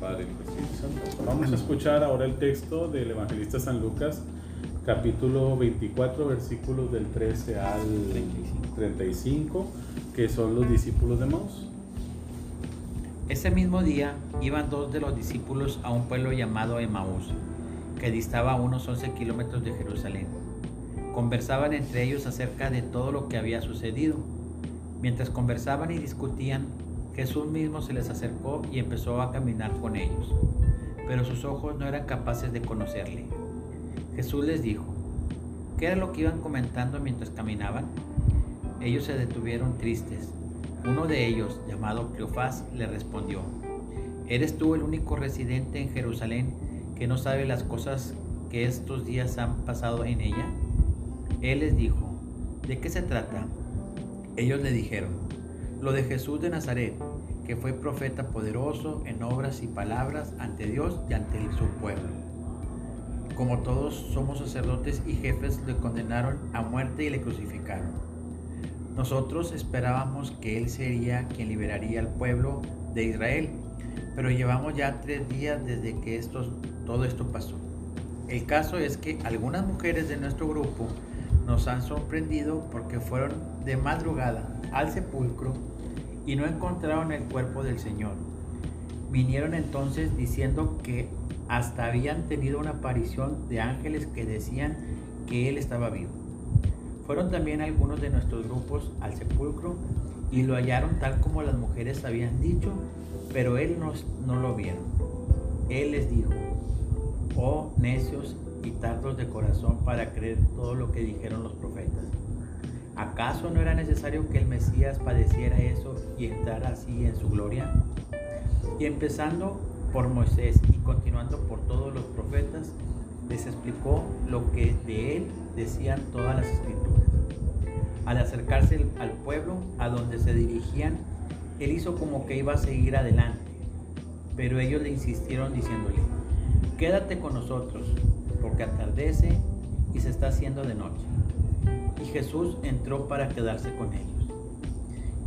Padre, y Espíritu Santo. Vamos a escuchar ahora el texto del Evangelista San Lucas, capítulo 24, versículos del 13 al 35, que son los discípulos de Maús. Ese mismo día iban dos de los discípulos a un pueblo llamado Emaús, que distaba a unos 11 kilómetros de Jerusalén. Conversaban entre ellos acerca de todo lo que había sucedido. Mientras conversaban y discutían, Jesús mismo se les acercó y empezó a caminar con ellos, pero sus ojos no eran capaces de conocerle. Jesús les dijo, ¿qué era lo que iban comentando mientras caminaban? Ellos se detuvieron tristes. Uno de ellos, llamado Cleofás, le respondió, ¿eres tú el único residente en Jerusalén que no sabe las cosas que estos días han pasado en ella? Él les dijo, ¿de qué se trata? Ellos le dijeron, lo de Jesús de Nazaret, que fue profeta poderoso en obras y palabras ante Dios y ante su pueblo. Como todos somos sacerdotes y jefes, le condenaron a muerte y le crucificaron. Nosotros esperábamos que Él sería quien liberaría al pueblo de Israel, pero llevamos ya tres días desde que esto, todo esto pasó. El caso es que algunas mujeres de nuestro grupo nos han sorprendido porque fueron de madrugada al sepulcro y no encontraron el cuerpo del Señor. Vinieron entonces diciendo que hasta habían tenido una aparición de ángeles que decían que Él estaba vivo. Fueron también algunos de nuestros grupos al sepulcro y lo hallaron tal como las mujeres habían dicho, pero Él no, no lo vieron. Él les dijo, oh necios y tardos de corazón para creer todo lo que dijeron los profetas. ¿Acaso no era necesario que el Mesías padeciera eso y entrara así en su gloria? Y empezando por Moisés y continuando por todos los profetas, les explicó lo que de él decían todas las escrituras. Al acercarse al pueblo a donde se dirigían, él hizo como que iba a seguir adelante, pero ellos le insistieron diciéndole, quédate con nosotros, porque atardece y se está haciendo de noche Jesús entró para quedarse con ellos.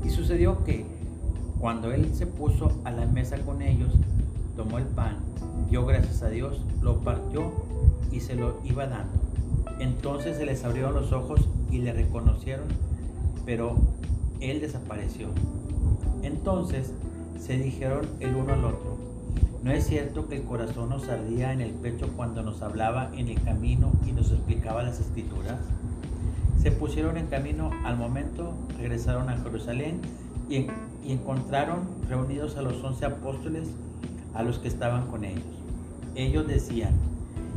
Y sucedió que cuando él se puso a la mesa con ellos, tomó el pan, dio gracias a Dios, lo partió y se lo iba dando. Entonces se les abrieron los ojos y le reconocieron, pero él desapareció. Entonces se dijeron el uno al otro, ¿no es cierto que el corazón nos ardía en el pecho cuando nos hablaba en el camino y nos explicaba las escrituras? Se pusieron en camino al momento, regresaron a Jerusalén y, encontraron reunidos a los once apóstoles a los que estaban con ellos. Ellos decían,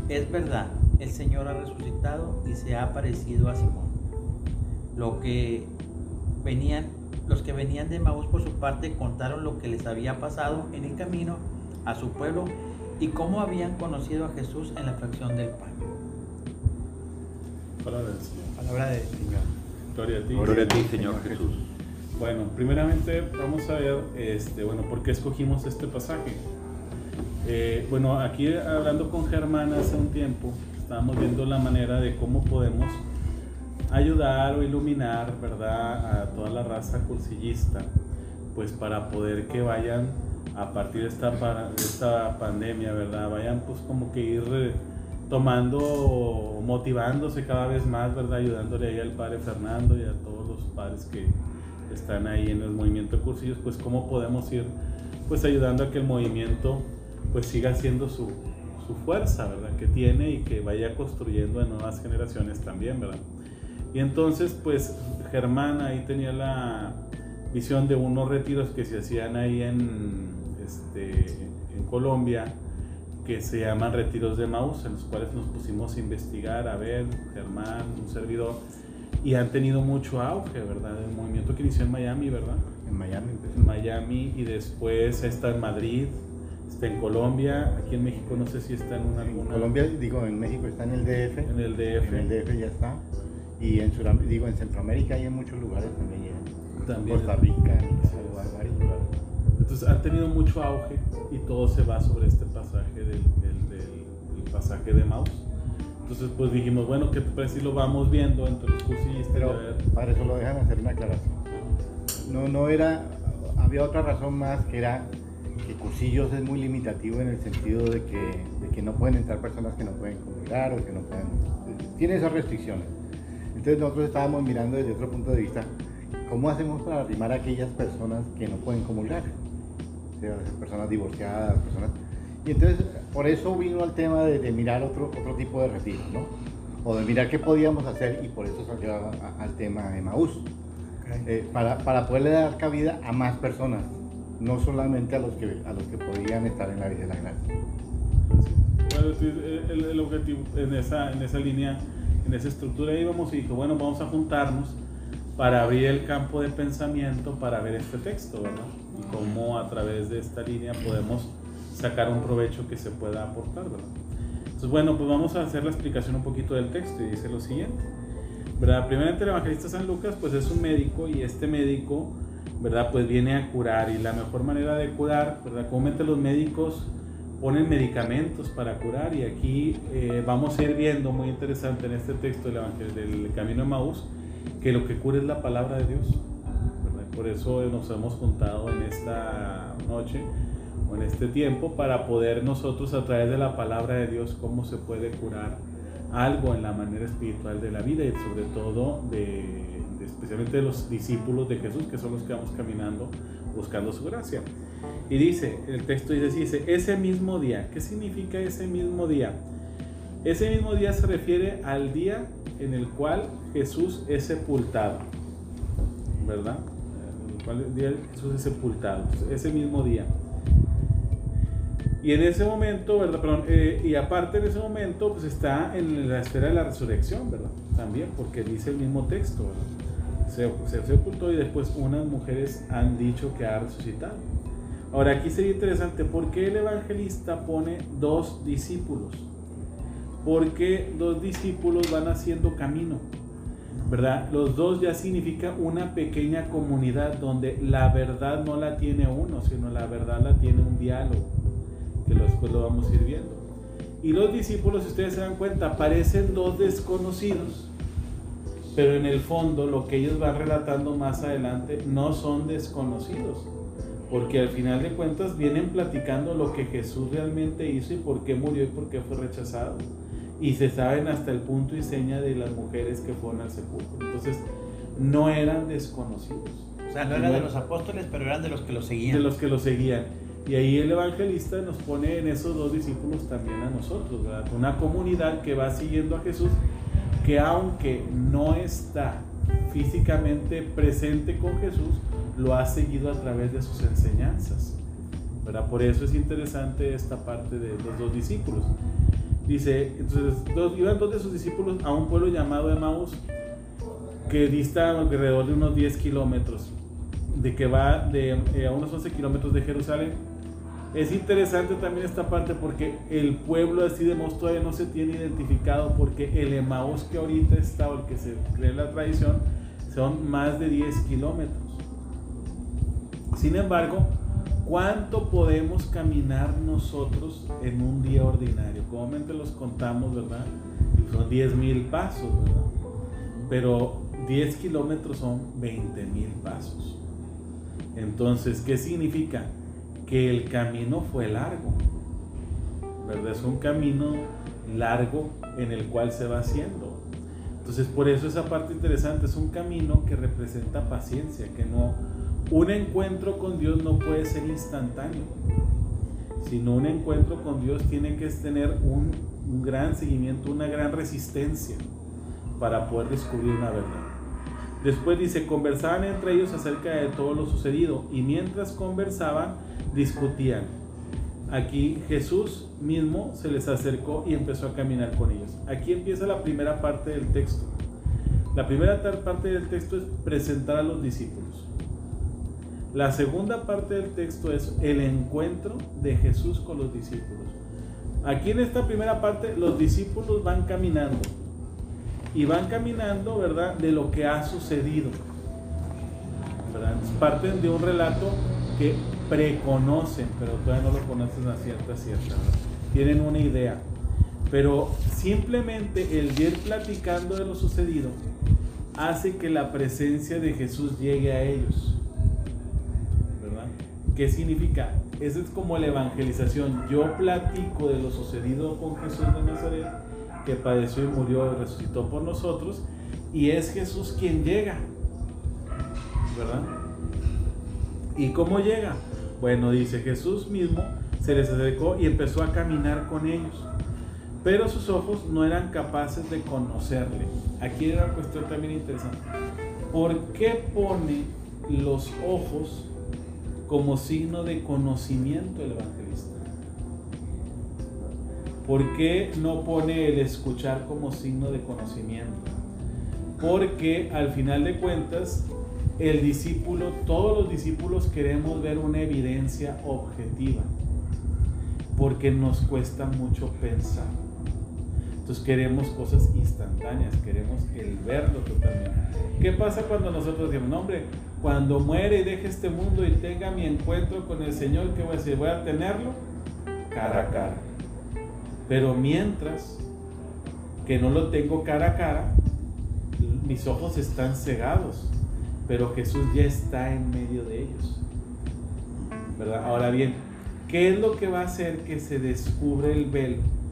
es verdad, el Señor ha resucitado y se ha aparecido a Simón. Lo que venían, los que venían de Maús por su parte contaron lo que les había pasado en el camino a su pueblo y cómo habían conocido a Jesús en la fracción del pan. Palabra del Señor. Gloria a ti. Gloria a ti, Señor Jesús. Bueno, primeramente vamos a ver, este, bueno, por qué escogimos este pasaje. Eh, bueno, aquí hablando con Germán hace un tiempo, estábamos viendo la manera de cómo podemos ayudar o iluminar, ¿verdad?, a toda la raza cursillista, pues para poder que vayan a partir de esta, de esta pandemia, ¿verdad?, vayan pues como que ir tomando, motivándose cada vez más, ¿verdad? Ayudándole ahí al padre Fernando y a todos los padres que están ahí en el movimiento de cursillos, pues cómo podemos ir pues ayudando a que el movimiento pues siga siendo su, su fuerza, ¿verdad? Que tiene y que vaya construyendo en nuevas generaciones también, ¿verdad? Y entonces pues Germán ahí tenía la visión de unos retiros que se hacían ahí en, este, en Colombia, que se llaman retiros de Maus, en los cuales nos pusimos a investigar, a ver, Germán, un servidor, y han tenido mucho auge, ¿verdad? El movimiento que inició en Miami, ¿verdad? En Miami. En Miami y después está en Madrid, está en Colombia, aquí en México no sé si está en una alguna. Colombia, digo, en México está en el DF. En el DF. En el DF ya está. Y en digo, en Centroamérica hay en muchos lugares también. También. Costa Rica, Nicaragua, varios lugares. Entonces han tenido mucho auge y todo se va sobre este pasaje del, pasaje de Maus. Entonces pues dijimos, bueno, que pues si lo vamos viendo entre los cursillistas. Pero para eso lo dejan hacer una aclaración. No, no era, había otra razón más que era que cursillos es muy limitativo en el sentido de que, de que no pueden entrar personas que no pueden comunicar o que no pueden... Tiene esas restricciones. Entonces nosotros estábamos mirando desde otro punto de vista, ¿cómo hacemos para arrimar a aquellas personas que no pueden comulgar? Personas divorciadas, personas... Y entonces por eso vino al tema de, de mirar otro, otro tipo de retiro, ¿no? O de mirar qué podíamos hacer y por eso salió a- a- al tema de Maús. Eh, para, para poderle dar cabida a más personas, no solamente a los que, a los que podían estar en la vida de la gracia. Bueno, sí, el, el objetivo en esa, en esa línea, en esa estructura íbamos y dijo, bueno, vamos a juntarnos para abrir el campo de pensamiento para ver este texto, ¿verdad? Y cómo a través de esta línea podemos sacar un provecho que se pueda aportar, ¿verdad? Entonces, bueno, pues vamos a hacer la explicación un poquito del texto y dice lo siguiente. ¿verdad? Primeramente el evangelista San Lucas pues es un médico y este médico, ¿verdad? Pues viene a curar y la mejor manera de curar, ¿verdad? Comúnmente los médicos ponen medicamentos para curar y aquí eh, vamos a ir viendo muy interesante en este texto del, Evangel- del Camino de Maús que lo que cura es la palabra de Dios. Por eso nos hemos juntado en esta noche o en este tiempo para poder nosotros a través de la palabra de Dios cómo se puede curar algo en la manera espiritual de la vida y sobre todo de, especialmente de los discípulos de Jesús que son los que vamos caminando buscando su gracia. Y dice, el texto dice, dice, ese mismo día, ¿qué significa ese mismo día? Ese mismo día se refiere al día en el cual Jesús es sepultado, ¿verdad? Cual el día Jesús es sepultado, ese mismo día. Y en ese momento, ¿verdad? Perdón, eh, y aparte en ese momento, pues está en la esfera de la resurrección, ¿verdad? También, porque dice el mismo texto, ¿verdad? Se, se sepultó y después unas mujeres han dicho que ha resucitado. Ahora aquí sería interesante, ¿por qué el evangelista pone dos discípulos? Porque dos discípulos van haciendo camino, Los dos ya significa una pequeña comunidad donde la verdad no la tiene uno, sino la verdad la tiene un diálogo, que después lo vamos ir viendo. Y los discípulos, si ustedes se dan cuenta, parecen dos desconocidos, pero en el fondo lo que ellos van relatando más adelante no son desconocidos, porque al final de cuentas vienen platicando lo que Jesús realmente hizo y por qué murió y por qué fue rechazado. Y se saben hasta el punto y seña de las mujeres que fueron al sepulcro. Entonces, no eran desconocidos. O sea, no eran de los apóstoles, pero eran de los que lo seguían. De los que lo seguían. Y ahí el evangelista nos pone en esos dos discípulos también a nosotros, ¿verdad? Una comunidad que va siguiendo a Jesús, que aunque no está físicamente presente con Jesús, lo ha seguido a través de sus enseñanzas. ¿verdad? Por eso es interesante esta parte de los dos discípulos. Dice, entonces dos, iban dos de sus discípulos a un pueblo llamado Emaús, que dista alrededor de unos 10 kilómetros, de que va de, eh, a unos 11 kilómetros de Jerusalén. Es interesante también esta parte porque el pueblo así de Mos todavía no se tiene identificado porque el Emaús que ahorita está, o el que se cree la tradición, son más de 10 kilómetros. Sin embargo, ¿cuánto podemos caminar nosotros en un día ordinario? Comúnmente los contamos, ¿verdad? Son 10 mil pasos, ¿verdad? Pero 10 kilómetros son 20 mil pasos. Entonces, ¿qué significa? Que el camino fue largo, ¿verdad? Es un camino largo en el cual se va haciendo. Entonces, por eso esa parte interesante es un camino que representa paciencia, que no, un encuentro con Dios no puede ser instantáneo, sino un encuentro con Dios tiene que tener un, un gran seguimiento, una gran resistencia para poder descubrir una verdad. Después dice, conversaban entre ellos acerca de todo lo sucedido y mientras conversaban, discutían. Aquí Jesús mismo se les acercó y empezó a caminar con ellos. Aquí empieza la primera parte del texto. La primera parte del texto es presentar a los discípulos. La segunda parte del texto es el encuentro de Jesús con los discípulos. Aquí en esta primera parte los discípulos van caminando y van caminando, ¿verdad? De lo que ha sucedido. ¿verdad? Parten de un relato que preconocen, pero todavía no lo conocen a cierta cierta. Tienen una idea. Pero simplemente el ir platicando de lo sucedido hace que la presencia de Jesús llegue a ellos. ¿Qué significa? esa es como la evangelización. Yo platico de lo sucedido con Jesús de Nazaret, que padeció y murió y resucitó por nosotros, y es Jesús quien llega, ¿verdad? ¿Y cómo llega? Bueno, dice Jesús mismo se les acercó y empezó a caminar con ellos, pero sus ojos no eran capaces de conocerle. Aquí era una cuestión también interesante. ¿Por qué pone los ojos como signo de conocimiento el evangelista? ¿Por qué no pone el escuchar como signo de conocimiento? Porque al final de cuentas, el discípulo, todos los discípulos queremos ver una evidencia objetiva, porque nos cuesta mucho pensar. Entonces queremos cosas instantáneas, queremos el verlo totalmente. ¿Qué pasa cuando nosotros decimos, no, hombre, cuando muere y deje este mundo y tenga mi encuentro con el Señor, ¿qué voy a decir? Voy a tenerlo cara a cara. Pero mientras que no lo tengo cara a cara, mis ojos están cegados, pero Jesús ya está en medio de ellos. ¿Verdad? Ahora bien, ¿qué es lo que va a hacer que se descubre el velo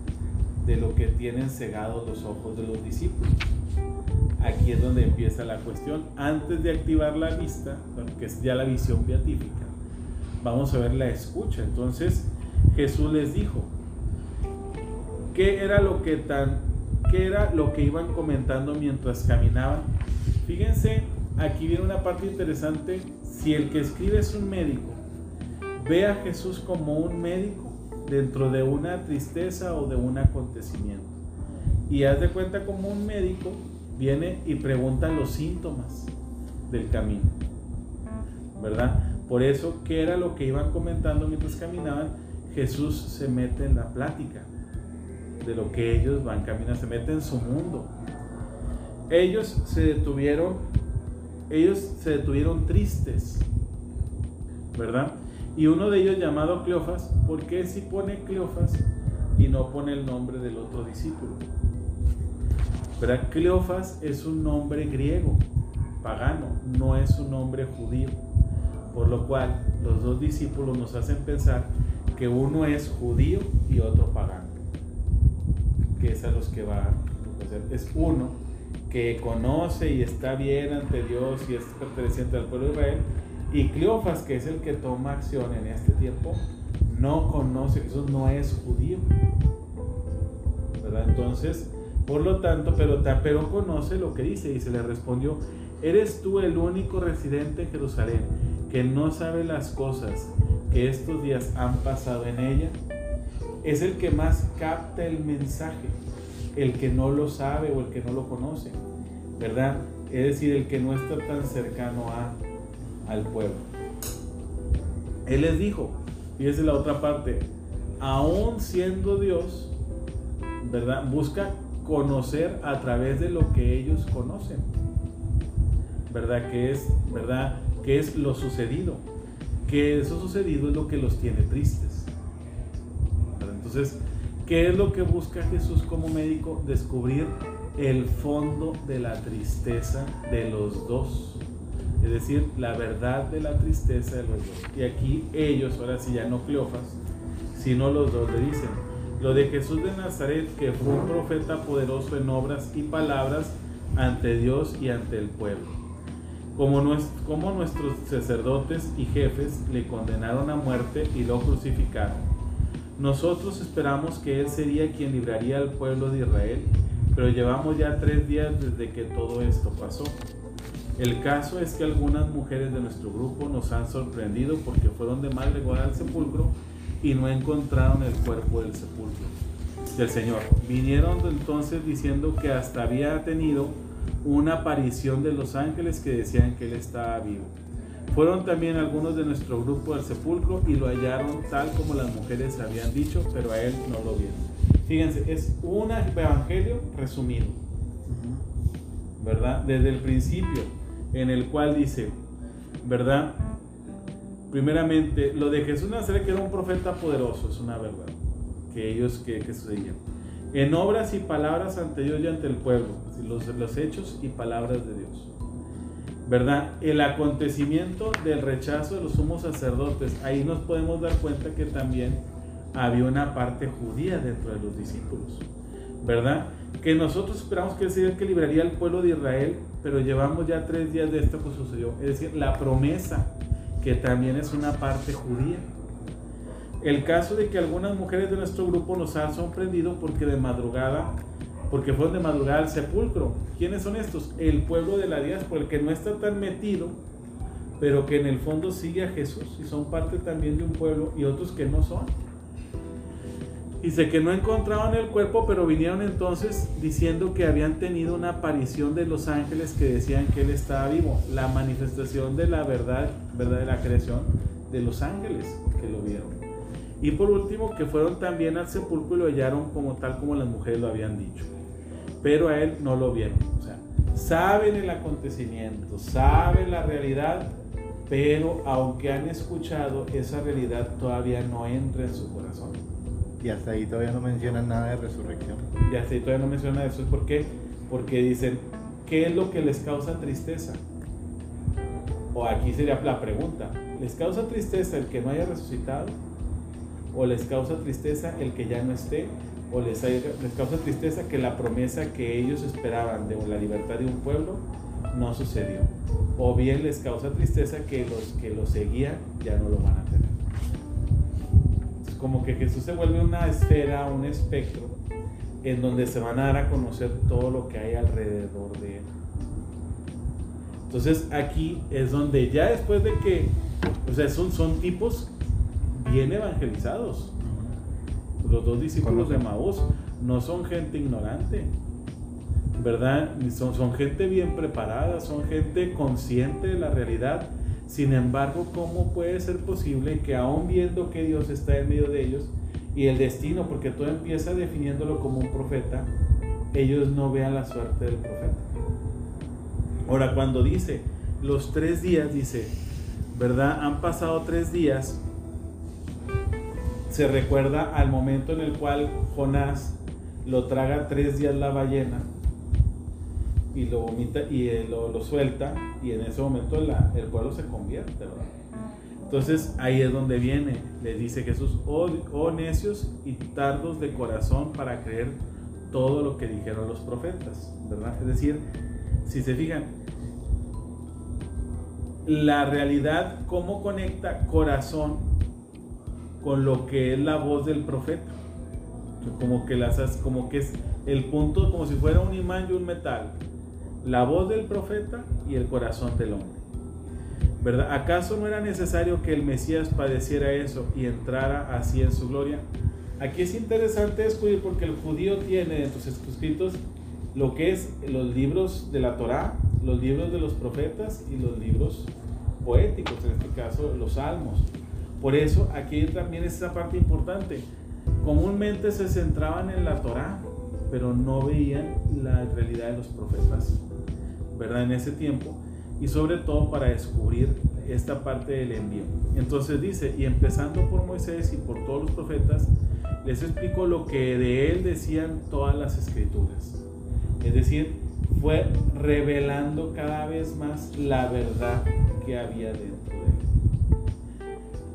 de lo que tienen cegados los ojos de los discípulos? Aquí es donde empieza la cuestión. Antes de activar la vista, que es ya la visión beatífica, vamos a ver la escucha. Entonces Jesús les dijo, ¿qué era lo que tan, qué era lo que iban comentando mientras caminaban? Fíjense, aquí viene una parte interesante. Si el que escribe es un médico, ve a Jesús como un médico dentro de una tristeza o de un acontecimiento. Y haz de cuenta como un médico viene y pregunta los síntomas del camino. ¿Verdad? Por eso, ¿qué era lo que iban comentando mientras caminaban? Jesús se mete en la plática de lo que ellos van caminando, se mete en su mundo. Ellos se detuvieron, ellos se detuvieron tristes, ¿verdad? Y uno de ellos llamado Cleofas, ¿por qué si pone Cleofas y no pone el nombre del otro discípulo? ¿Verdad? Cleofas es un nombre griego, pagano, no es un nombre judío. Por lo cual los dos discípulos nos hacen pensar que uno es judío y otro pagano. Que es a los que va. Es uno que conoce y está bien ante Dios y es perteneciente al pueblo de Israel. Y Cleofas, que es el que toma acción en este tiempo, no conoce, Jesús no es judío. ¿Verdad? Entonces, por lo tanto, pero, pero conoce lo que dice y se le respondió, ¿eres tú el único residente en Jerusalén que no sabe las cosas que estos días han pasado en ella? Es el que más capta el mensaje, el que no lo sabe o el que no lo conoce, ¿verdad? Es decir, el que no está tan cercano a, al pueblo. Él les dijo, fíjese la otra parte, aún siendo Dios, ¿verdad? Busca conocer a través de lo que ellos conocen. ¿Verdad? Que es, ¿verdad? Que es lo sucedido. Que eso sucedido es lo que los tiene tristes. Entonces, ¿qué es lo que busca Jesús como médico? Descubrir el fondo de la tristeza de los dos. Es decir, la verdad de la tristeza de los dos. Y aquí ellos, ahora sí ya no Cleofas, sino los dos le dicen, lo de Jesús de Nazaret, que fue un profeta poderoso en obras y palabras ante Dios y ante el pueblo. Como, nuestros sacerdotes y jefes le condenaron a muerte y lo crucificaron. Nosotros esperamos que Él sería quien libraría al pueblo de Israel, pero llevamos ya tres días desde que todo esto pasó. El caso es que algunas mujeres de nuestro grupo nos han sorprendido porque fueron de mal lugar al sepulcro y no encontraron el cuerpo del sepulcro del Señor. Vinieron entonces diciendo que hasta había tenido una aparición de los ángeles que decían que él estaba vivo. Fueron también algunos de nuestro grupo al sepulcro y lo hallaron tal como las mujeres habían dicho, pero a él no lo vieron. Fíjense, es un evangelio resumido, ¿verdad? Desde el principio, en el cual dice, ¿verdad? primeramente, lo de Jesús Nazaret, que era un profeta poderoso, es una verdad, que ellos, que, que sucedían. En obras y palabras ante Dios y ante el pueblo, los, los hechos y palabras de Dios. ¿verdad? El acontecimiento del rechazo de los sumos sacerdotes, ahí nos podemos dar cuenta que también había una parte judía dentro de los discípulos, ¿verdad? Que nosotros esperamos que el que libraría al pueblo de Israel, pero llevamos ya tres días de esto que sucedió. Es decir, la promesa, que también es una parte judía. El caso de que algunas mujeres de nuestro grupo nos han sorprendido porque de madrugada porque fueron de madrugada al sepulcro. ¿Quiénes son estos? El pueblo de la diáspora, el que no está tan metido, pero que en el fondo sigue a Jesús y son parte también de un pueblo y otros que no son. Dice que no encontraban el cuerpo, pero vinieron entonces diciendo que habían tenido una aparición de los ángeles que decían que él estaba vivo. La manifestación de la verdad, verdad de la creación de los ángeles que lo vieron. Y por último, que fueron también al sepulcro y lo hallaron como tal como las mujeres lo habían dicho pero a él no lo vieron. O sea, saben el acontecimiento, saben la realidad, pero aunque han escuchado, esa realidad todavía no entra en su corazón. Y hasta ahí todavía no mencionan nada de resurrección. Y hasta ahí todavía no mencionan eso. ¿Por qué? Porque dicen, ¿qué es lo que les causa tristeza? O aquí sería la pregunta, ¿les causa tristeza el que no haya resucitado? ¿O les causa tristeza el que ya no esté? o les, les causa tristeza que la promesa que ellos esperaban de la libertad de un pueblo no sucedió. O bien les causa tristeza que los que lo seguían ya no lo van a tener. Como que Jesús se vuelve una esfera, un espectro, en donde se van a dar a conocer todo lo que hay alrededor de él. Entonces aquí es donde ya después de que, o sea, son, son tipos bien evangelizados los dos discípulos de Maús no son gente ignorante, ¿verdad? Son, son gente bien preparada, son gente consciente de la realidad. Sin embargo, ¿cómo puede ser posible que aún viendo que Dios está en medio de ellos y el destino, porque todo empieza definiéndolo como un profeta, ellos no vean la suerte del profeta? Ahora, cuando dice los tres días, dice, ¿verdad? Han pasado tres días se recuerda al momento en el cual Jonás lo traga tres días la ballena y lo vomita y eh, lo, suelta y en ese momento el pueblo se convierte, ¿verdad? Entonces ahí es donde viene, le dice Jesús, oh, oh necios y tardos de corazón para creer todo lo que dijeron los profetas, ¿verdad? Es decir, si se fijan, la realidad, cómo conecta corazón con lo que es la voz del profeta. Como que, las, como que es el punto, como si fuera un imán y un metal. La voz del profeta y el corazón del hombre. ¿Verdad? ¿Acaso no era necesario que el Mesías padeciera eso y entrara así en su gloria? Aquí es interesante descubrir porque el judío tiene en sus escritos lo que es los libros de la Torá, los libros de los profetas y los libros poéticos, en este caso los salmos. Por eso aquí también es esa parte importante. Comúnmente se centraban en la Torá, pero no veían la realidad de los profetas, ¿verdad? En ese tiempo. Y sobre todo para descubrir esta parte del envío. Entonces dice, y empezando por Moisés y por todos los profetas, les explico lo que de él decían todas las escrituras. Es decir, fue revelando cada vez más la verdad que había dentro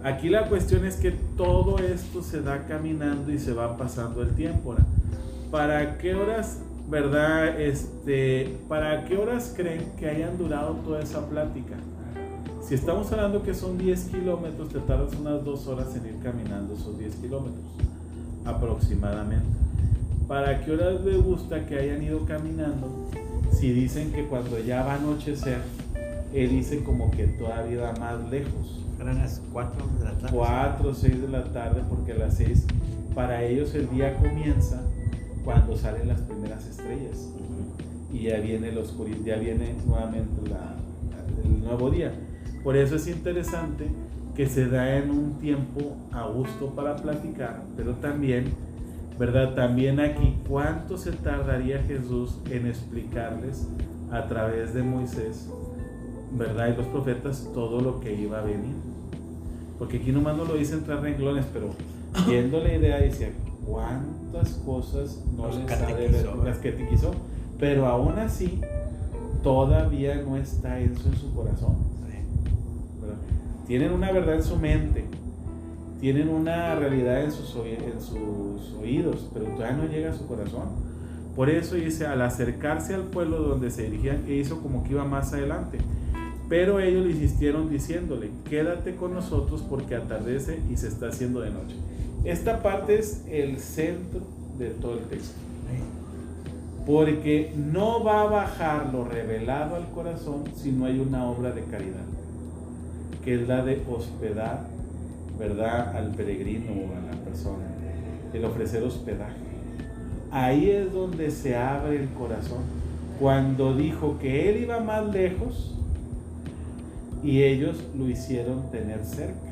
Aquí la cuestión es que todo esto se da caminando y se va pasando el tiempo. ¿Para qué horas, verdad? Este, ¿Para qué horas creen que hayan durado toda esa plática? Si estamos hablando que son 10 kilómetros, te tardas unas dos horas en ir caminando esos 10 kilómetros, aproximadamente. ¿Para qué horas les gusta que hayan ido caminando? Si dicen que cuando ya va a anochecer, él dice como que todavía va más lejos. Eran las 4 de la tarde. 4 o 6 de la tarde, porque a las 6 para ellos el día comienza cuando salen las primeras estrellas. Y ya viene, el ya viene nuevamente el nuevo día. Por eso es interesante que se da en un tiempo a gusto para platicar, pero también, ¿verdad? También aquí, ¿cuánto se tardaría Jesús en explicarles a través de Moisés ¿verdad? Y los profetas todo lo que iba a venir. Porque aquí nomás no lo dice en tres renglones, pero viendo la idea dice, ¿cuántas cosas no les ha de ver, las quiso Pero aún así, todavía no está eso en su corazón. ¿verdad? Tienen una verdad en su mente, tienen una realidad en sus, en sus oídos, pero todavía no llega a su corazón. Por eso dice, al acercarse al pueblo donde se dirigían, e hizo como que iba más adelante. Pero ellos le insistieron diciéndole, quédate con nosotros porque atardece y se está haciendo de noche. Esta parte es el centro de todo el texto. Porque no va a bajar lo revelado al corazón si no hay una obra de caridad, que es la de hospedar, ¿verdad?, al peregrino o a la persona, el ofrecer hospedaje. Ahí es donde se abre el corazón. Cuando dijo que él iba más lejos y ellos lo hicieron tener cerca.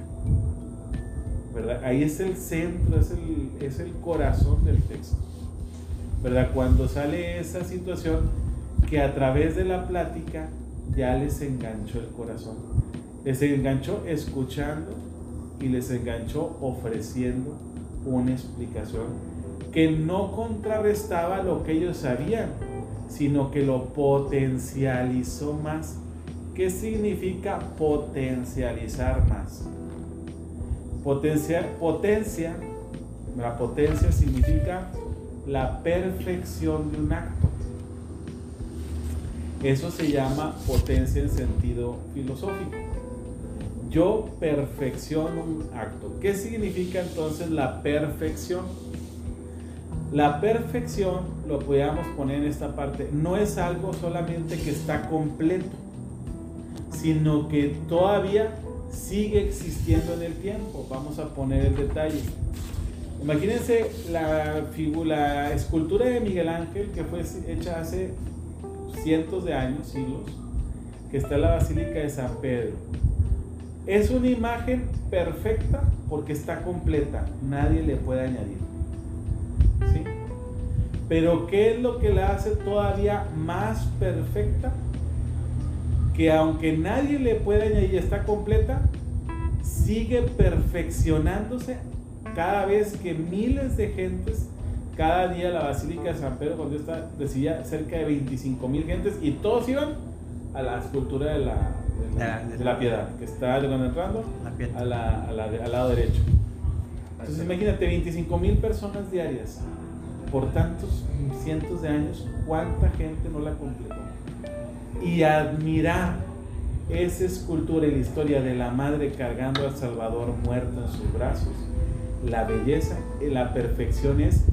Ahí es el centro, es el, es el corazón del texto. ¿verdad? Cuando sale esa situación que a través de la plática ya les enganchó el corazón. Les enganchó escuchando y les enganchó ofreciendo una explicación que no contrarrestaba lo que ellos sabían, sino que lo potencializó más. ¿Qué significa potencializar más? Potencia, potencia, la potencia significa la perfección de un acto. Eso se llama potencia en sentido filosófico. Yo perfecciono un acto. ¿Qué significa entonces la perfección? La perfección, lo podríamos poner en esta parte, no es algo solamente que está completo, sino que todavía sigue existiendo en el tiempo. Vamos a poner el detalle. Imagínense la, figura, escultura de Miguel Ángel que fue hecha hace cientos de años, siglos, que está en la Basílica de San Pedro. Es una imagen perfecta porque está completa, nadie le puede añadir. ¿Sí? Pero ¿qué es lo que la hace todavía más perfecta? Que aunque nadie le puede añadir, está completa, sigue perfeccionándose cada vez que miles de gentes, cada día la Basílica de San Pedro, cuando está, recibía cerca de 25 mil gentes y todos iban a la escultura de la, de la, piedad, que está entrando a la, a la, al lado derecho. Entonces imagínate, 25 mil personas diarias por tantos cientos de años, ¿cuánta gente no la completó? Y admirar esa escultura y la historia de la madre cargando al Salvador muerto en sus brazos la belleza, la perfección es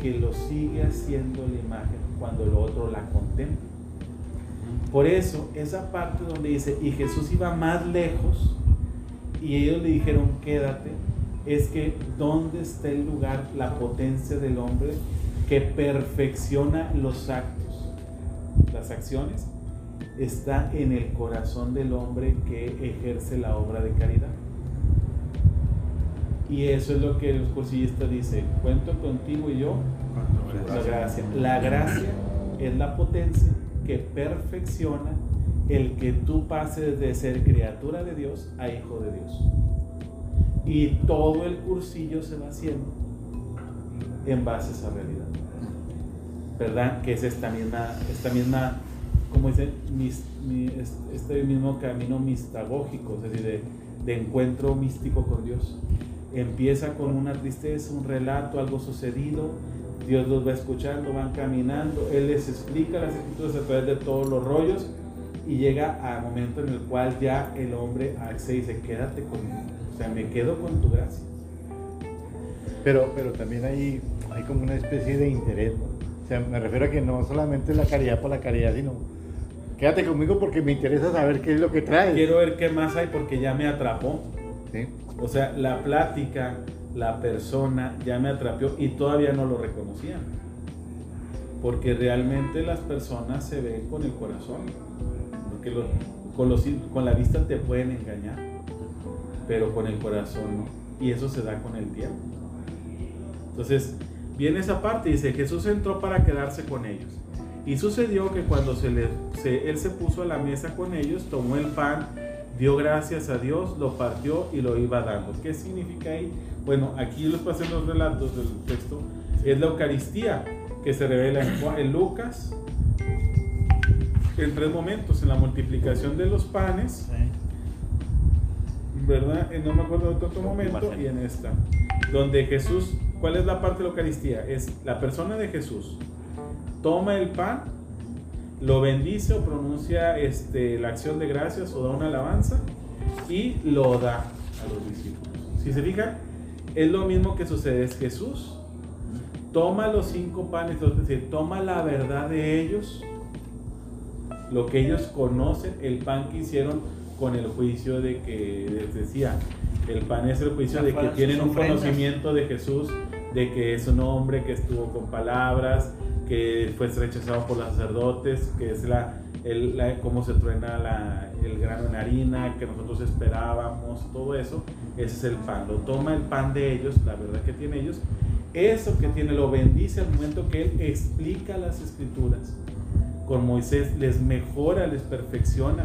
que lo sigue haciendo la imagen cuando el otro la contempla. Por eso, esa parte donde dice, y Jesús iba más lejos, y ellos le dijeron, quédate, es que ¿dónde está el lugar, la potencia del hombre que perfecciona los actos, las acciones? Está en el corazón del hombre que ejerce la obra de caridad. Y eso es lo que el cursillista dice, cuento contigo y yo, la gracia. La gracia es la potencia que perfecciona el que tú pases de ser criatura de Dios a hijo de Dios. Y todo el cursillo se va haciendo en base a esa realidad. ¿Verdad? Que es esta misma, esta misma como dice, este mismo camino mistagógico, es decir, de, encuentro místico con Dios empieza con una tristeza, un relato, algo sucedido, Dios los va escuchando, van caminando, Él les explica las escrituras a través de todos los rollos y llega al momento en el cual ya el hombre accede dice, quédate conmigo, o sea, me quedo con tu gracia. Pero, pero también hay, hay como una especie de interés, o sea, me refiero a que no solamente la caridad por la caridad, sino quédate conmigo porque me interesa saber qué es lo que traes. Quiero ver qué más hay porque ya me atrapó. ¿Sí? O sea, la plática, la persona ya me atrapió y todavía no lo reconocían. Porque realmente las personas se ven con el corazón. Porque con, los, con la vista te pueden engañar, pero con el corazón no. Y eso se da con el tiempo. Entonces, viene esa parte y dice, Jesús entró para quedarse con ellos. Y sucedió que cuando se le, él se puso a la mesa con ellos, tomó el pan dio gracias a Dios, lo partió y lo iba dando. ¿Qué significa ahí? Bueno, aquí les pasé los relatos del texto. Es la Eucaristía que se revela en, Lucas. en tres momentos, en la multiplicación de los panes, ¿verdad? No me acuerdo de otro momento y en esta, donde Jesús, ¿cuál es la parte de la Eucaristía? Es la persona de Jesús, toma el pan, lo bendice o pronuncia este, la acción de gracias o da una alabanza y lo da a los discípulos. Si se fijan, es lo mismo que sucede, es Jesús toma los cinco panes, es decir, toma la verdad de ellos, lo que ellos conocen, el pan que hicieron con el juicio de que les decía, el pan es el juicio de que tienen un conocimiento de Jesús, de que es un hombre que estuvo con palabras, que fue rechazado por los sacerdotes, que es la, el, cómo se truena el grano en harina, que nosotros esperábamos, todo eso, ese es el pan. Lo toma el pan de ellos, la verdad que tienen ellos, eso que tiene lo bendice al momento que él explica las escrituras. Con Moisés les mejora, les perfecciona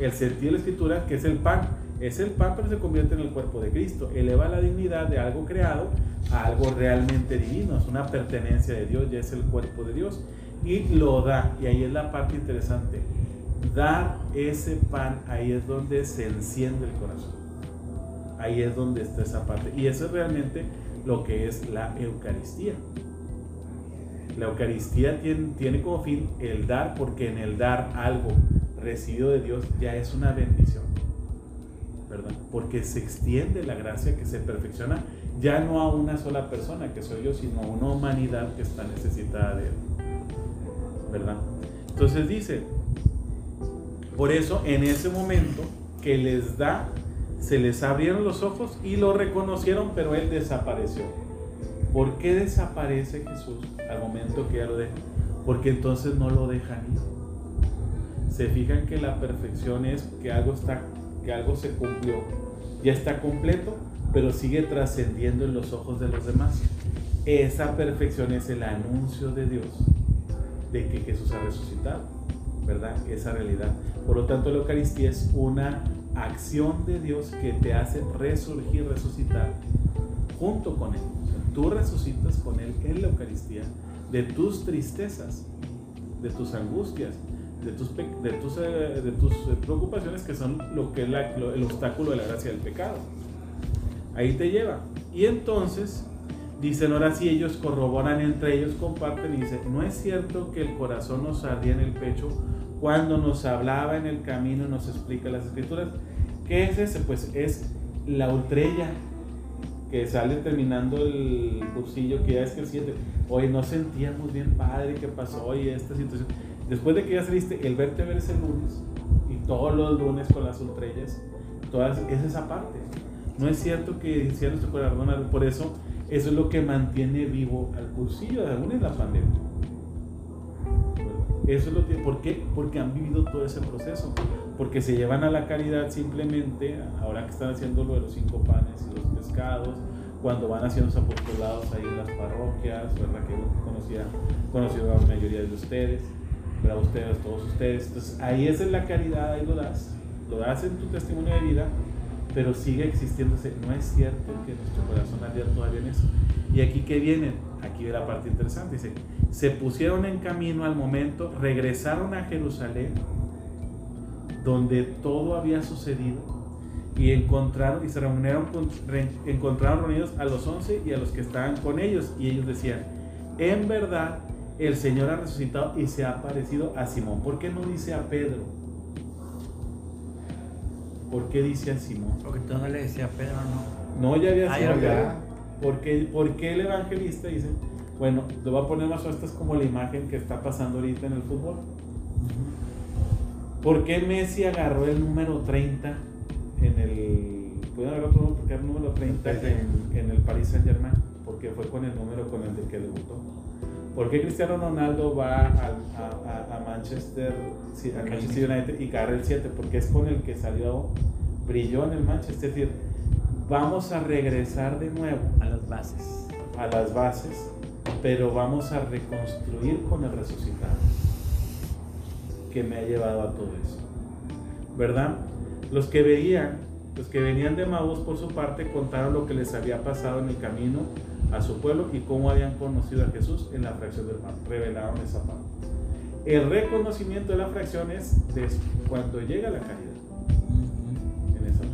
el sentido de la escritura, que es el pan. Es el pan, pero se convierte en el cuerpo de Cristo. Eleva la dignidad de algo creado a algo realmente divino. Es una pertenencia de Dios, ya es el cuerpo de Dios. Y lo da. Y ahí es la parte interesante. Dar ese pan, ahí es donde se enciende el corazón. Ahí es donde está esa parte. Y eso es realmente lo que es la Eucaristía. La Eucaristía tiene, tiene, como fin el dar, porque en el dar algo recibido de Dios ya es una bendición, Porque se extiende la gracia que se perfecciona ya no a una sola persona que soy yo, sino a una humanidad que está necesitada de Él, ¿verdad? Entonces dice, por eso en ese momento que les da se les abrieron los ojos y lo reconocieron, pero él desapareció. ¿Por qué desaparece Jesús al momento que ya lo deja? Porque entonces no lo dejan ir. Se fijan que la perfección es que algo está, que algo se cumplió, ya está completo, pero sigue trascendiendo en los ojos de los demás. Esa perfección es el anuncio de Dios de que Jesús ha resucitado, ¿verdad? Esa realidad. Por lo tanto, la Eucaristía es una acción de Dios que te hace resurgir, resucitar junto con Él. tú resucitas con Él en la Eucaristía de tus tristezas, de tus angustias, de tus, de tus, eh, de tus eh, preocupaciones que son lo que es el obstáculo de la gracia del pecado. Ahí te lleva. Y entonces dicen ahora si ellos corroboran entre ellos, comparten y dicen, no es cierto que el corazón nos ardía en el pecho cuando nos hablaba en el camino, nos explica las escrituras. ¿Qué es ese? Pues es la ultrella que sale terminando el cursillo, que ya es que el 7. Hoy no sentíamos bien, padre, qué pasó hoy esta situación. Después de que ya saliste, el verte ver ese lunes y todos los lunes con las ultrellas, todas, es esa parte. No es cierto que hicieron nuestro corazón, por eso, eso es lo que mantiene vivo al cursillo, aún en la pandemia. Eso es lo que, ¿por qué? Porque han vivido todo ese proceso, porque se llevan a la caridad simplemente, ahora que están haciendo lo de los cinco panes y los pescados, cuando van haciendo los apostolados ahí en las parroquias, ¿verdad? Que conocía, conocido a la mayoría de ustedes, ¿verdad? Ustedes, todos ustedes. Entonces ahí es en la caridad, ahí lo das, lo das en tu testimonio de vida, pero sigue existiéndose. No es cierto que nuestro corazón ardía todavía en eso. Y aquí que viene, aquí de la parte interesante, dice, se pusieron en camino al momento, regresaron a Jerusalén, donde todo había sucedido, y encontraron y se reunieron, encontraron reunidos a los once y a los que estaban con ellos, y ellos decían, en verdad, el Señor ha resucitado y se ha aparecido a Simón. ¿Por qué no dice a Pedro? ¿Por qué dice a Simón? Porque tú no le decías a Pedro, no. No, ya había ah, sido. ¿Por qué, ¿Por qué el evangelista dice, bueno, le voy a poner más o es como la imagen que está pasando ahorita en el fútbol. ¿Por qué Messi agarró el número 30 en el. Pueden agarrar otro porque era el número 30 en, el Paris Saint Germain? Porque fue con el número con el de que debutó. ¿Por qué Cristiano Ronaldo va a, Manchester, a Manchester United y agarra el 7? Porque es con el que salió, brilló en el Manchester. Es decir, vamos a regresar de nuevo a las bases. A las bases pero vamos a reconstruir con el resucitado que me ha llevado a todo eso. ¿Verdad? Los que veían, los que venían de Maús por su parte, contaron lo que les había pasado en el camino a su pueblo y cómo habían conocido a Jesús en la fracción del mar. Revelaron esa parte. El reconocimiento de la fracción es cuando llega la caridad. En esa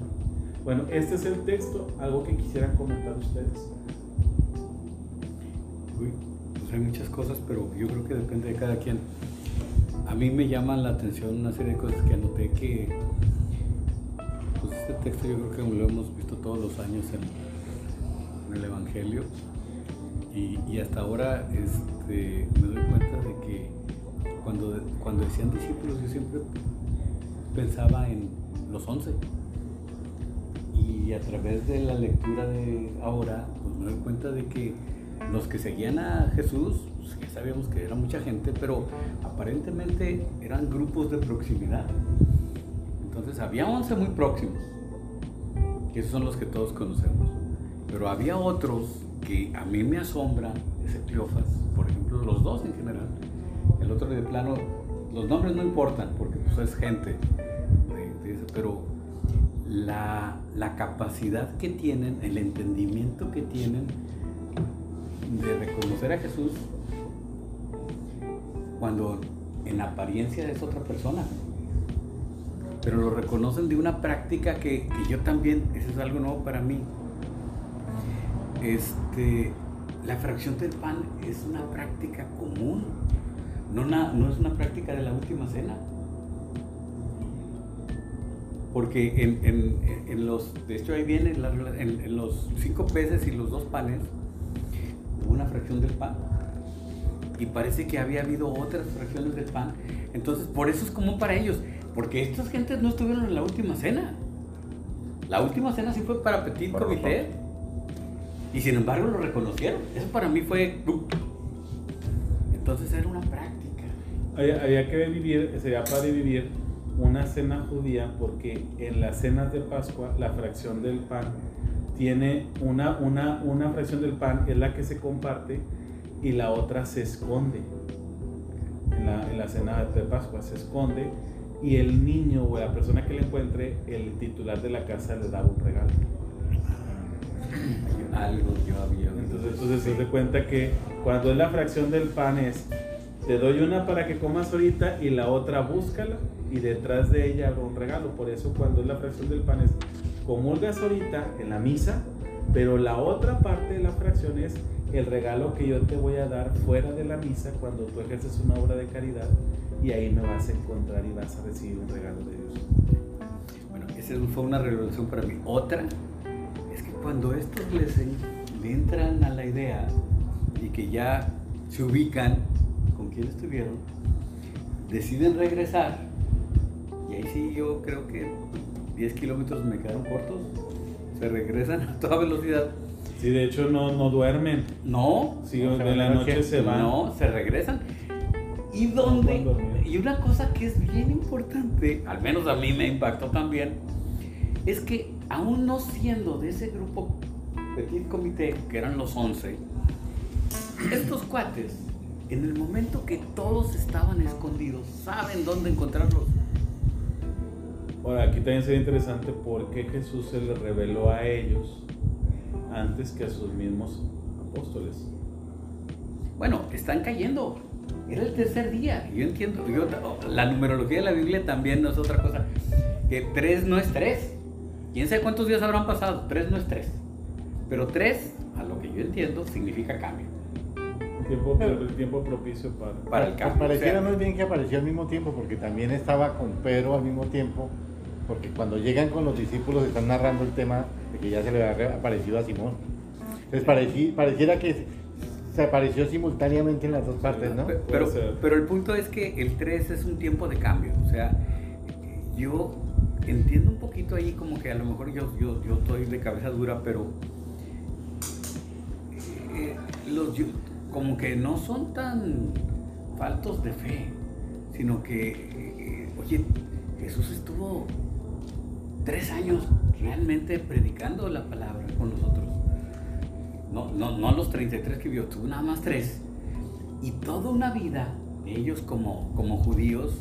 bueno, este es el texto, algo que quisieran comentar ustedes. Uy, pues hay muchas cosas, pero yo creo que depende de cada quien. A mí me llaman la atención una serie de cosas que anoté que, pues este texto yo creo que lo hemos visto todos los años en, el Evangelio y, hasta ahora este, me doy cuenta de que cuando, cuando decían discípulos yo siempre pensaba en los once y a través de la lectura de ahora, pues me doy cuenta de que los que seguían a Jesús, pues ya sabíamos que era mucha gente, pero aparentemente eran grupos de proximidad. Entonces había 11 muy próximos, que esos son los que todos conocemos. Pero había otros que a mí me asombra, ese por ejemplo, los dos en general. El otro de plano, los nombres no importan porque pues es gente, pero la, la capacidad que tienen, el entendimiento que tienen de reconocer a Jesús cuando en apariencia es otra persona. Pero lo reconocen de una práctica que, yo también, eso es algo nuevo para mí. Este, la fracción del pan es una práctica común, no, no es una práctica de la última cena. Porque en, los, de hecho ahí viene, en, los cinco peces y los dos panes, hubo una fracción del pan. Y parece que había habido otras fracciones del pan. Entonces, por eso es común para ellos. Porque estas gentes no estuvieron en la última cena. La última cena sí fue para Petit Comité. Y sin embargo lo reconocieron. Eso para mí fue... Entonces era una práctica. Había, que vivir, sería para vivir una cena judía porque en las cenas de Pascua la fracción del pan tiene una, una, una fracción del pan es la que se comparte y la otra se esconde. En la, en la cena de Pascua se esconde y el niño o la persona que le encuentre, el titular de la casa le da un regalo. Algo yo había. Entonces, entonces se da cuenta que cuando es la fracción del pan es te doy una para que comas ahorita y la otra búscala y detrás de ella hago un regalo. Por eso cuando es la fracción del pan es comulgas ahorita en la misa, pero la otra parte de la fracción es el regalo que yo te voy a dar fuera de la misa cuando tú ejerces una obra de caridad y ahí me vas a encontrar y vas a recibir un regalo de Dios. Bueno, esa fue una revolución para mí. Otra cuando estos les entran a la idea y que ya se ubican quién estuvieron, deciden regresar y ahí sí yo creo que 10 kilómetros me quedaron cortos, se regresan a toda velocidad. Sí, de hecho no, no duermen. No. Sí, de la noche se van. No, se regresan. ¿Y dónde? Y una cosa que es bien importante, al menos a mí me impactó también, es que aún no siendo de ese grupo Petit Comité, que eran los 11, estos cuates en el momento que todos estaban escondidos, saben dónde encontrarlos. Ahora, aquí también sería interesante por qué Jesús se les reveló a ellos antes que a sus mismos apóstoles. Bueno, están cayendo. Era el tercer día. Yo entiendo. la numerología de la Biblia también no es otra cosa. Que tres no es tres. ¿Quién sabe cuántos días habrán pasado? Tres no es tres. Pero tres, a lo que yo entiendo, significa cambio tiempo, el tiempo propicio para, para el cambio. Pareciera muy bien que apareció al mismo tiempo, porque también estaba con Pedro al mismo tiempo, porque cuando llegan con los discípulos están narrando el tema de que ya se le había aparecido a Simón. Entonces pareciera que se apareció simultáneamente en las dos partes, ¿no? Pero, pero, el punto es que el 3 es un tiempo de cambio. O sea, yo entiendo un poquito ahí como que a lo mejor yo, yo, yo estoy de cabeza dura, pero eh, los, como que no son tan faltos de fe, sino que, eh, oye, Jesús estuvo tres años realmente predicando la palabra con nosotros. No, no, no los 33 que vio, tuvo nada más tres. Y toda una vida, ellos como, como judíos,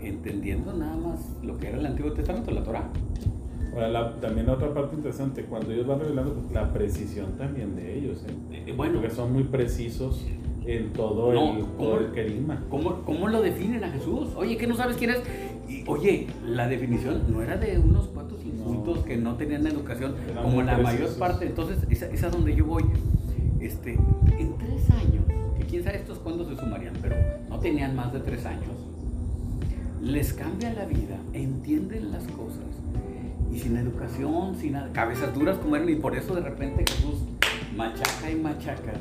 entendiendo nada más lo que era el Antiguo Testamento, la Torah. Ahora, también otra parte interesante, cuando ellos van revelando pues, la precisión también de ellos, ¿eh? Eh, bueno, porque son muy precisos en todo, No, el, todo el querigma. ¿Cómo, ¿Cómo lo definen a Jesús? Oye, ¿qué no sabes quién es? Y, oye, la definición no era de unos cuantos insultos No. que no tenían educación, Eran como la mayor parte. Entonces, esa, esa es donde yo voy. Este, en tres años, que quién sabe estos cuándo se sumarían, pero no tenían más de tres años, les cambia la vida, entienden las cosas. Y sin educación, sin nada, cabezas duras como eran, y por eso de repente Jesús machaca y machaca.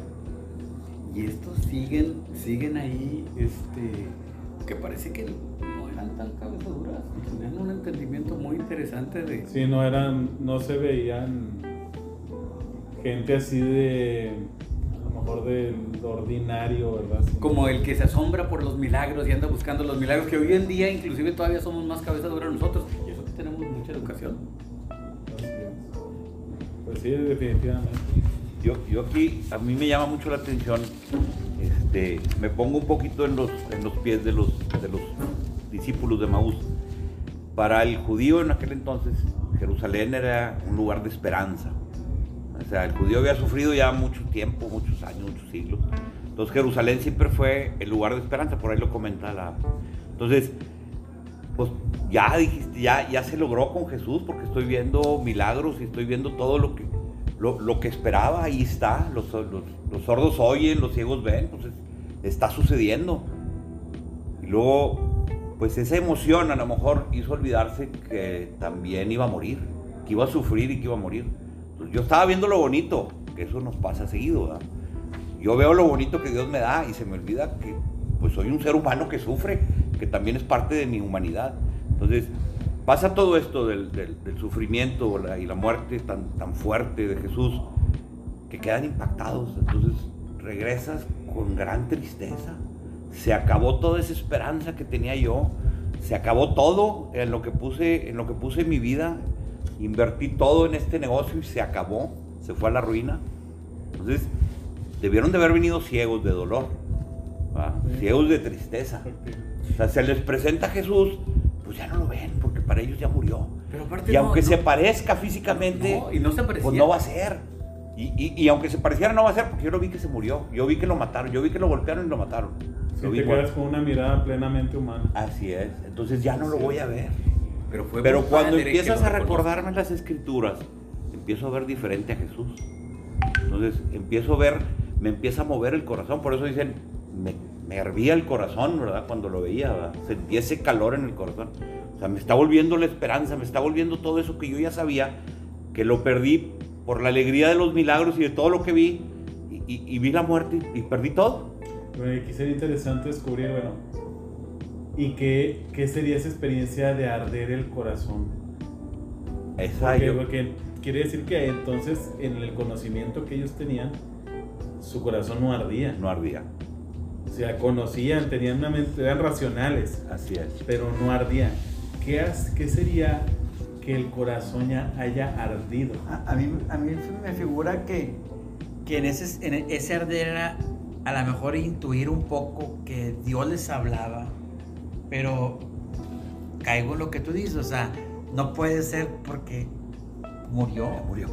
Y estos siguen, siguen ahí, este, que parece que no eran tan cabezaduras, tenían un entendimiento muy interesante de... Sí, no eran, no se veían gente así de, mejor del ordinario, ¿verdad? Sí. Como el que se asombra por los milagros y anda buscando los milagros, que hoy en día inclusive todavía somos más cabezaduras nosotros. Y eso que tenemos mucha educación. Pues sí, definitivamente. Yo, yo aquí, a mí me llama mucho la atención, este, me pongo un poquito en los, en los pies de los, de los discípulos de Maús. Para el judío en aquel entonces, Jerusalén era un lugar de esperanza. O sea, el judío había sufrido ya mucho tiempo, muchos años, muchos siglos. Entonces Jerusalén siempre fue el lugar de esperanza, por ahí lo comenta la... Entonces, pues ya dijiste, ya, ya se logró con Jesús porque estoy viendo milagros y estoy viendo todo lo que, lo, que esperaba, ahí está, los, los, los sordos oyen, los ciegos ven, pues es- está sucediendo. Y luego, pues esa emoción a lo mejor hizo olvidarse que también iba a morir, que iba a sufrir y que iba a morir. Entonces, yo estaba viendo lo bonito, que eso nos pasa seguido. Yo veo lo bonito que Dios me da y se me olvida que pues soy un ser humano que sufre, que también es parte de mi humanidad. Entonces, pasa todo esto del, del- sufrimiento y la muerte tan, tan fuerte de Jesús, que quedan impactados. Entonces, regresas con gran tristeza. Se acabó toda esa esperanza que tenía yo. Se acabó todo en lo que puse, en lo que puse mi vida. Invertí todo en este negocio y se acabó. Se fue a la ruina. Entonces, debieron de haber venido ciegos de dolor, ciegos de tristeza. O sea, se les presenta a Jesús, pues ya no lo ven, porque para ellos ya murió. Pero aparte Y no- aunque no- se parezca físicamente, No, y no se parecía. pues no va a ser. Y, y- y aunque se pareciera, no va a ser, porque yo lo vi que se murió. Yo vi que lo mataron, yo vi que lo golpearon y lo mataron. Si Lo vi te muerto. quedas con una mirada plenamente humana. Así es. Entonces ya no lo voy a ver. Pero, fue Pero cuando empiezas a recordarme las escrituras, empiezo a ver diferente a Jesús. Entonces empiezo a ver, me empieza a mover el corazón. Por eso dicen, me, me hervía el corazón, ¿verdad? Cuando lo veía, ¿verdad? Sentí ese calor en el corazón. O sea, me está volviendo la esperanza, me está volviendo todo eso que yo ya sabía, que lo perdí por la alegría de los milagros y de todo lo que vi. Y, y- y vi la muerte y, y perdí todo. Bueno, y sería interesante descubrir, bueno, ¿y qué, qué sería esa experiencia de arder el corazón? Esa Porque, porque quiere decir que entonces en el conocimiento que ellos tenían, su corazón no ardía. no ardía. O sea, conocían, tenían una mente, eran racionales, Así es. pero no ardían. ¿Qué, qué sería que el corazón ya haya ardido? A, a mí, a mí me figura que, que en, ese, en ese arder era a lo mejor intuir un poco que Dios les hablaba, pero caigo en lo que tú dices, o sea, no puede ser porque murió. Murió.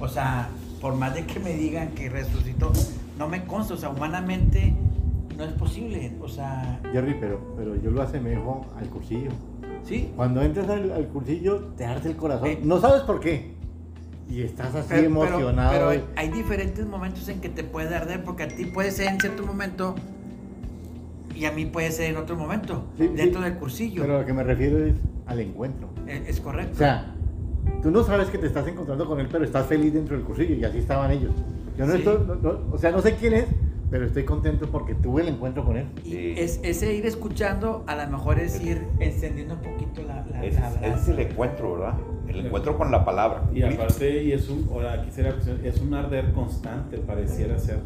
O sea, por más de que me digan que resucitó, no me consta, o sea, humanamente no es posible, o sea, Jerry, pero, pero yo lo asemejo al cursillo. sí. Cuando entras al, al cursillo, te arde el corazón. Eh. No sabes por qué. Y estás así Pero- emocionado. Pero, hay diferentes momentos en que te puede arder, porque a ti puede ser en cierto momento y a mí puede ser en otro momento, Sí, dentro sí, del cursillo. Pero a lo que me refiero es al encuentro. es, es correcto. O sea, tú no sabes que te estás encontrando con él, pero estás feliz dentro del cursillo y así estaban ellos. Yo no Sí. estoy, no- no- o sea, no sé quién es, pero estoy contento porque tuve el encuentro con él. y Sí. es, ese ir escuchando, a lo mejor es ir encendiendo un poquito la, la, Ese, la es- es el encuentro, ¿verdad? El encuentro con la palabra. Y aparte, y es un, ahora aquí sería la cuestión, es un arder constante, pareciera ser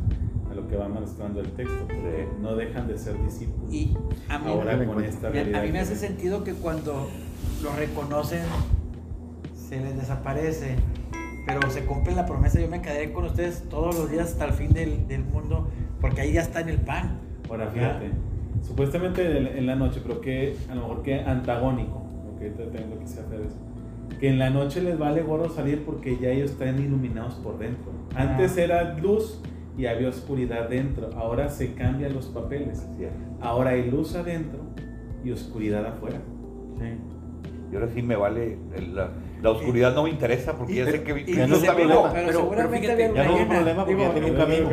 que va mostrando el texto, porque Sí. no dejan de ser discípulos. Y a mí, ahora el con esta realidad. a mí me que hace sentido que cuando lo reconocen, se les desaparece, pero se cumple la promesa. Yo me quedaré con ustedes todos los días hasta el fin del, del mundo, porque ahí ya está en el pan. Ahora fíjate, supuestamente en, la noche, creo que a lo mejor que antagónico, lo que lo quise hacer es que en la noche les vale gorro salir porque ya ellos están iluminados por dentro. Antes Ah. era luz y había oscuridad dentro. Ahora se cambian los papeles. Ahora hay luz adentro y oscuridad afuera. Y ahora sí me vale, el- la, la oscuridad no me interesa porque ya sé que y- Ya no y es se- problema. pero- seguramente fíjate, había ya no luna es un problema porque ya tiene un camino.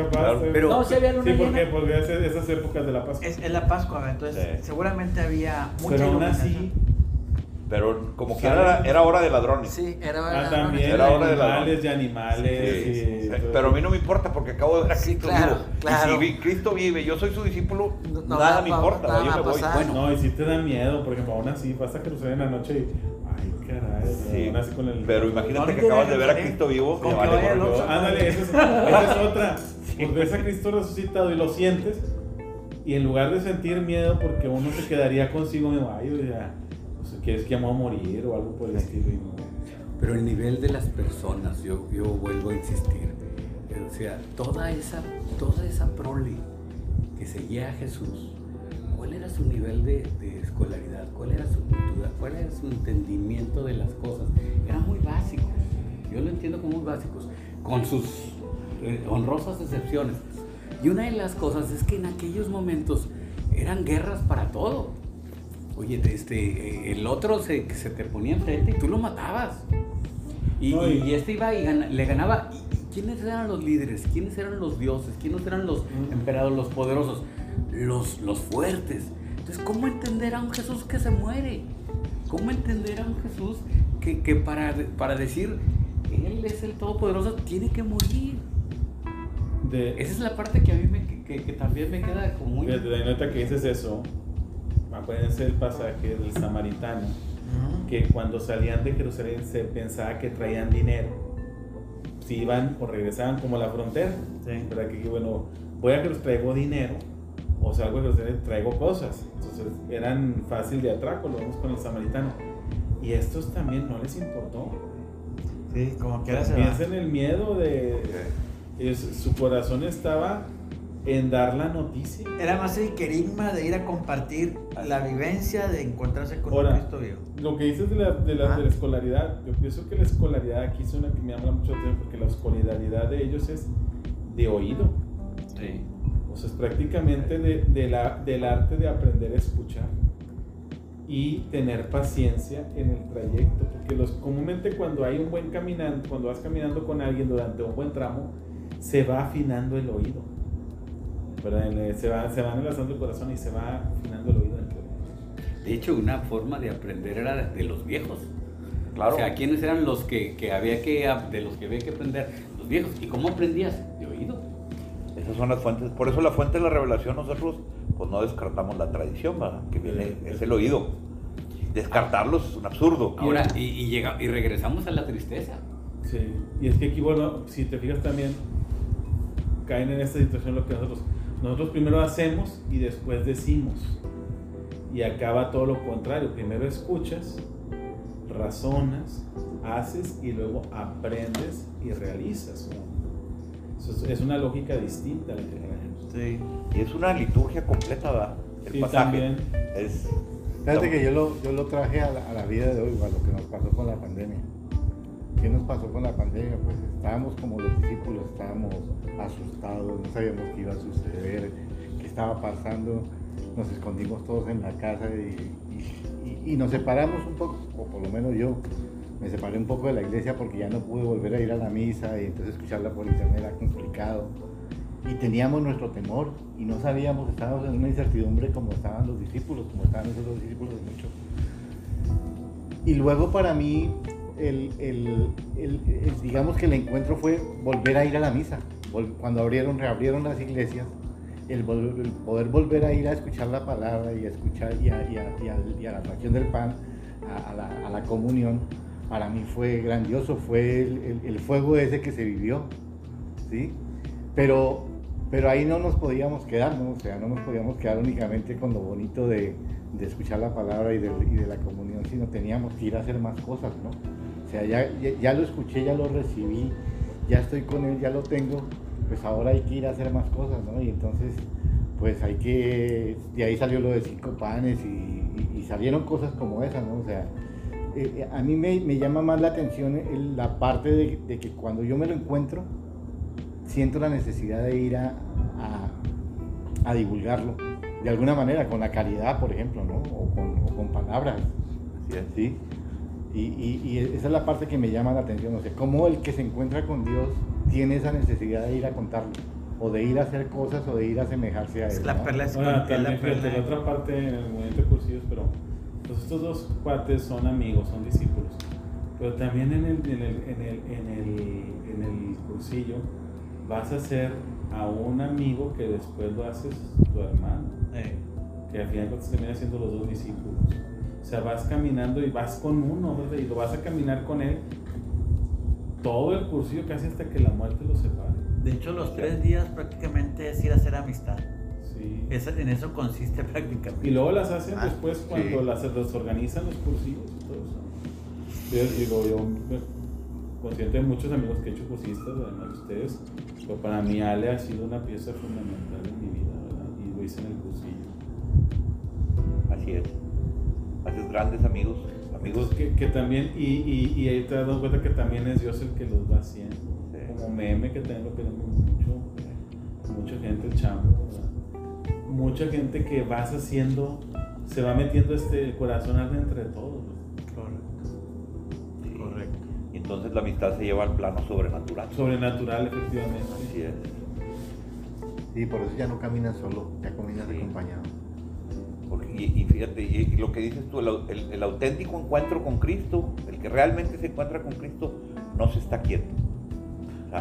Pero- No, sí había luna Sí, ¿por qué? llena. Porque es esas épocas de la Pascua. Es, es la Pascua, entonces Sí. seguramente había mucha Pero aún así, Pero como que era, era hora de ladrones. Sí, era ah, la- también Era hora de la- animales y animales. Sí, sí, sí. todo. Pero a mí no me importa porque acabo de ver a Sí, Cristo claro, vivo. claro. Y si Cristo vive, yo soy su discípulo, No- nada va me a- importa, nada yo me voy. Bueno, No, y si te da miedo, por ejemplo, aún así vas a cruzar en la noche y. Ay, caray. sí, aún así con el. pero No, imagínate que acabas de ver a Cristo vivo, con que vale vaya. Ándale, esa es, esa es otra. Pues ves a Cristo resucitado y lo sientes. Y en lugar de sentir miedo, porque uno se quedaría consigo mismo, ay, o pues, quieres que amo a morir o algo por el estilo. Pero el nivel de las personas, yo, yo vuelvo a insistir, eh, o sea, toda esa, toda esa prole que seguía a Jesús, ¿cuál era su nivel de, de escolaridad? ¿Cuál era su cultura? ¿Cuál era su entendimiento de las cosas? Eran muy básicos, yo lo entiendo como muy básicos, con sus eh, honrosas excepciones. Y una de las cosas es que en aquellos momentos eran guerras para todo. Oye, este, eh, el otro se, se te ponía enfrente y tú lo matabas. Y, No, y- y este iba y gana- le ganaba. ¿Y quiénes eran los líderes? ¿Quiénes eran los dioses? ¿Quiénes eran los Mm. emperadores, los poderosos? Los, los fuertes. Entonces, ¿cómo entender a un Jesús que se muere? ¿Cómo entender a un Jesús que, que para, para decir, Él es el Todopoderoso, tiene que morir? De, Esa es la parte que a mí me, que, que- que también me queda como muy... Fíjate, de nota que dices eso, acuérdense el pasaje del samaritano, que cuando salían de Jerusalén se pensaba que traían dinero, si iban o regresaban como a la frontera, Sí. ¿verdad? Que bueno, voy a Jerusalén, traigo dinero, o salgo de Jerusalén, traigo cosas, entonces eran fácil de atraco, lo vemos con el samaritano, y estos también no les importó, Sí, como va. piensa en el miedo de, su corazón estaba en dar la noticia. Era más el querigma de ir a compartir la vivencia de encontrarse con Ahora, un Cristo vivo. Lo que dices de la, de, la, Ah. de la escolaridad, yo pienso que la escolaridad aquí es una que me llama mucho atención porque la escolaridad de ellos es de oído. Sí. O sea, es prácticamente de, de la, del arte de aprender a escuchar y tener paciencia en el trayecto. Porque los, comúnmente cuando hay un buen caminante, cuando vas caminando con alguien durante un buen tramo, se va afinando el oído. ¿Verdad? El- Se va, se va enlazando el corazón y se va afinando el oído. De hecho, una forma de aprender era de, los viejos. Claro. O sea, ¿quiénes eran los que, que había que, de los que había que aprender? Los viejos. ¿Y cómo aprendías? De oído. Esas son las fuentes. Por eso la fuente de la revelación nosotros pues no descartamos la tradición, ¿verdad? que viene, es el oído. Descartarlos es un absurdo. Ahora, y, y, llega, y regresamos a la tristeza. Sí, y es que aquí, bueno, si te fijas también, caen en esta situación lo que nosotros, nosotros primero hacemos y después decimos. Y acaba todo lo contrario, primero escuchas, razonas, haces y luego aprendes y realizas. Eso es- es una lógica distinta a la que tenemos. Sí. Y es una liturgia completa, ¿verdad? El Sí, pasaje. también. Es, Fíjate que yo lo, yo lo traje a la, a la vida de hoy, a lo que nos pasó con la pandemia. ¿Qué nos pasó con la pandemia? Pues estábamos como los discípulos, estábamos asustados, no sabíamos qué iba a suceder, qué estaba pasando. Nos escondimos todos en la casa y, nos separamos un poco, o por lo menos yo me separé un poco de la iglesia porque ya no pude volver a ir a la misa y entonces escucharla por internet era complicado. Y teníamos nuestro temor y no sabíamos, estábamos en una incertidumbre como estaban los discípulos, como estaban esos discípulos de muchos. Y luego para mí, el, el- el- digamos que el encuentro fue volver a ir a la misa. Cuando abrieron, reabrieron las iglesias, el, poder volver a ir a escuchar la palabra y a escuchar y a, la fracción del pan, a, la, comunión, para mí fue grandioso, fue el fuego ese que se vivió, ¿sí? Pero, pero ahí no nos podíamos quedar, ¿no? O sea, no nos podíamos quedar únicamente con lo bonito de, de escuchar la palabra y de, y de la comunión, sino teníamos que ir a hacer más cosas, ¿no? O sea, ya, ya, ya lo escuché, ya lo recibí, ya estoy con él, ya lo tengo, pues ahora hay que ir a hacer más cosas, ¿no? Y entonces, pues hay que, de ahí salió lo de cinco panes y, y- y salieron cosas como esas, ¿no? O sea, eh, eh, a mí me, me llama más la atención el- la parte de, de que cuando yo me lo encuentro, siento la necesidad de ir a, a, a divulgarlo, de alguna manera, con la caridad, por ejemplo, ¿no? O con, o con palabras, Así es. ¿sí? Y, y- y esa es la parte que me llama la atención, o sea, cómo el que se encuentra con Dios tiene esa necesidad de ir a contarlo, o de ir a hacer cosas, o de ir a asemejarse a Él. Es la ¿no? perla es Ahora, la la otra parte en el movimiento de cursillos, pero pues estos dos cuates son amigos, son discípulos. Pero también en el, en el, en el, en el, en el cursillo vas a ser a un amigo que después lo haces tu hermano, Eh, que al final termina siendo los dos discípulos. O sea, vas caminando y vas con uno, ¿verdad? y lo vas a caminar con él todo el cursillo casi hasta que la muerte los separe. De hecho, los tres días prácticamente es ir a hacer amistad. Sí. Es- en eso consiste prácticamente. Y luego las hacen Ah, después cuando sí. las, los organizan los cursillos y todo eso. Yo digo, yo me- consciente de muchos amigos que he hecho cursistas, además de ustedes, pero para mí Ale ha sido una pieza fundamental en mi vida, ¿verdad? Y lo hice en el cursillo. Así es. Haces grandes amigos, amigos que, que también, y, y, y ahí te das cuenta que también es Dios el que los va haciendo. Sí. Como meme que también lo queremos mucho, mucha gente, el chamo, ¿verdad? Mucha gente que vas haciendo, se va metiendo este corazón entre todos. ¿verdad? Sí. Correcto. Y entonces la amistad se lleva al plano sobrenatural. Sobrenatural, efectivamente. Así es. Sí, por eso ya no caminas solo, ya caminas Sí. acompañado. Y, y fíjate, y, y lo que dices tú, el, el- el auténtico encuentro con Cristo, el que realmente se encuentra con Cristo, no se está quieto.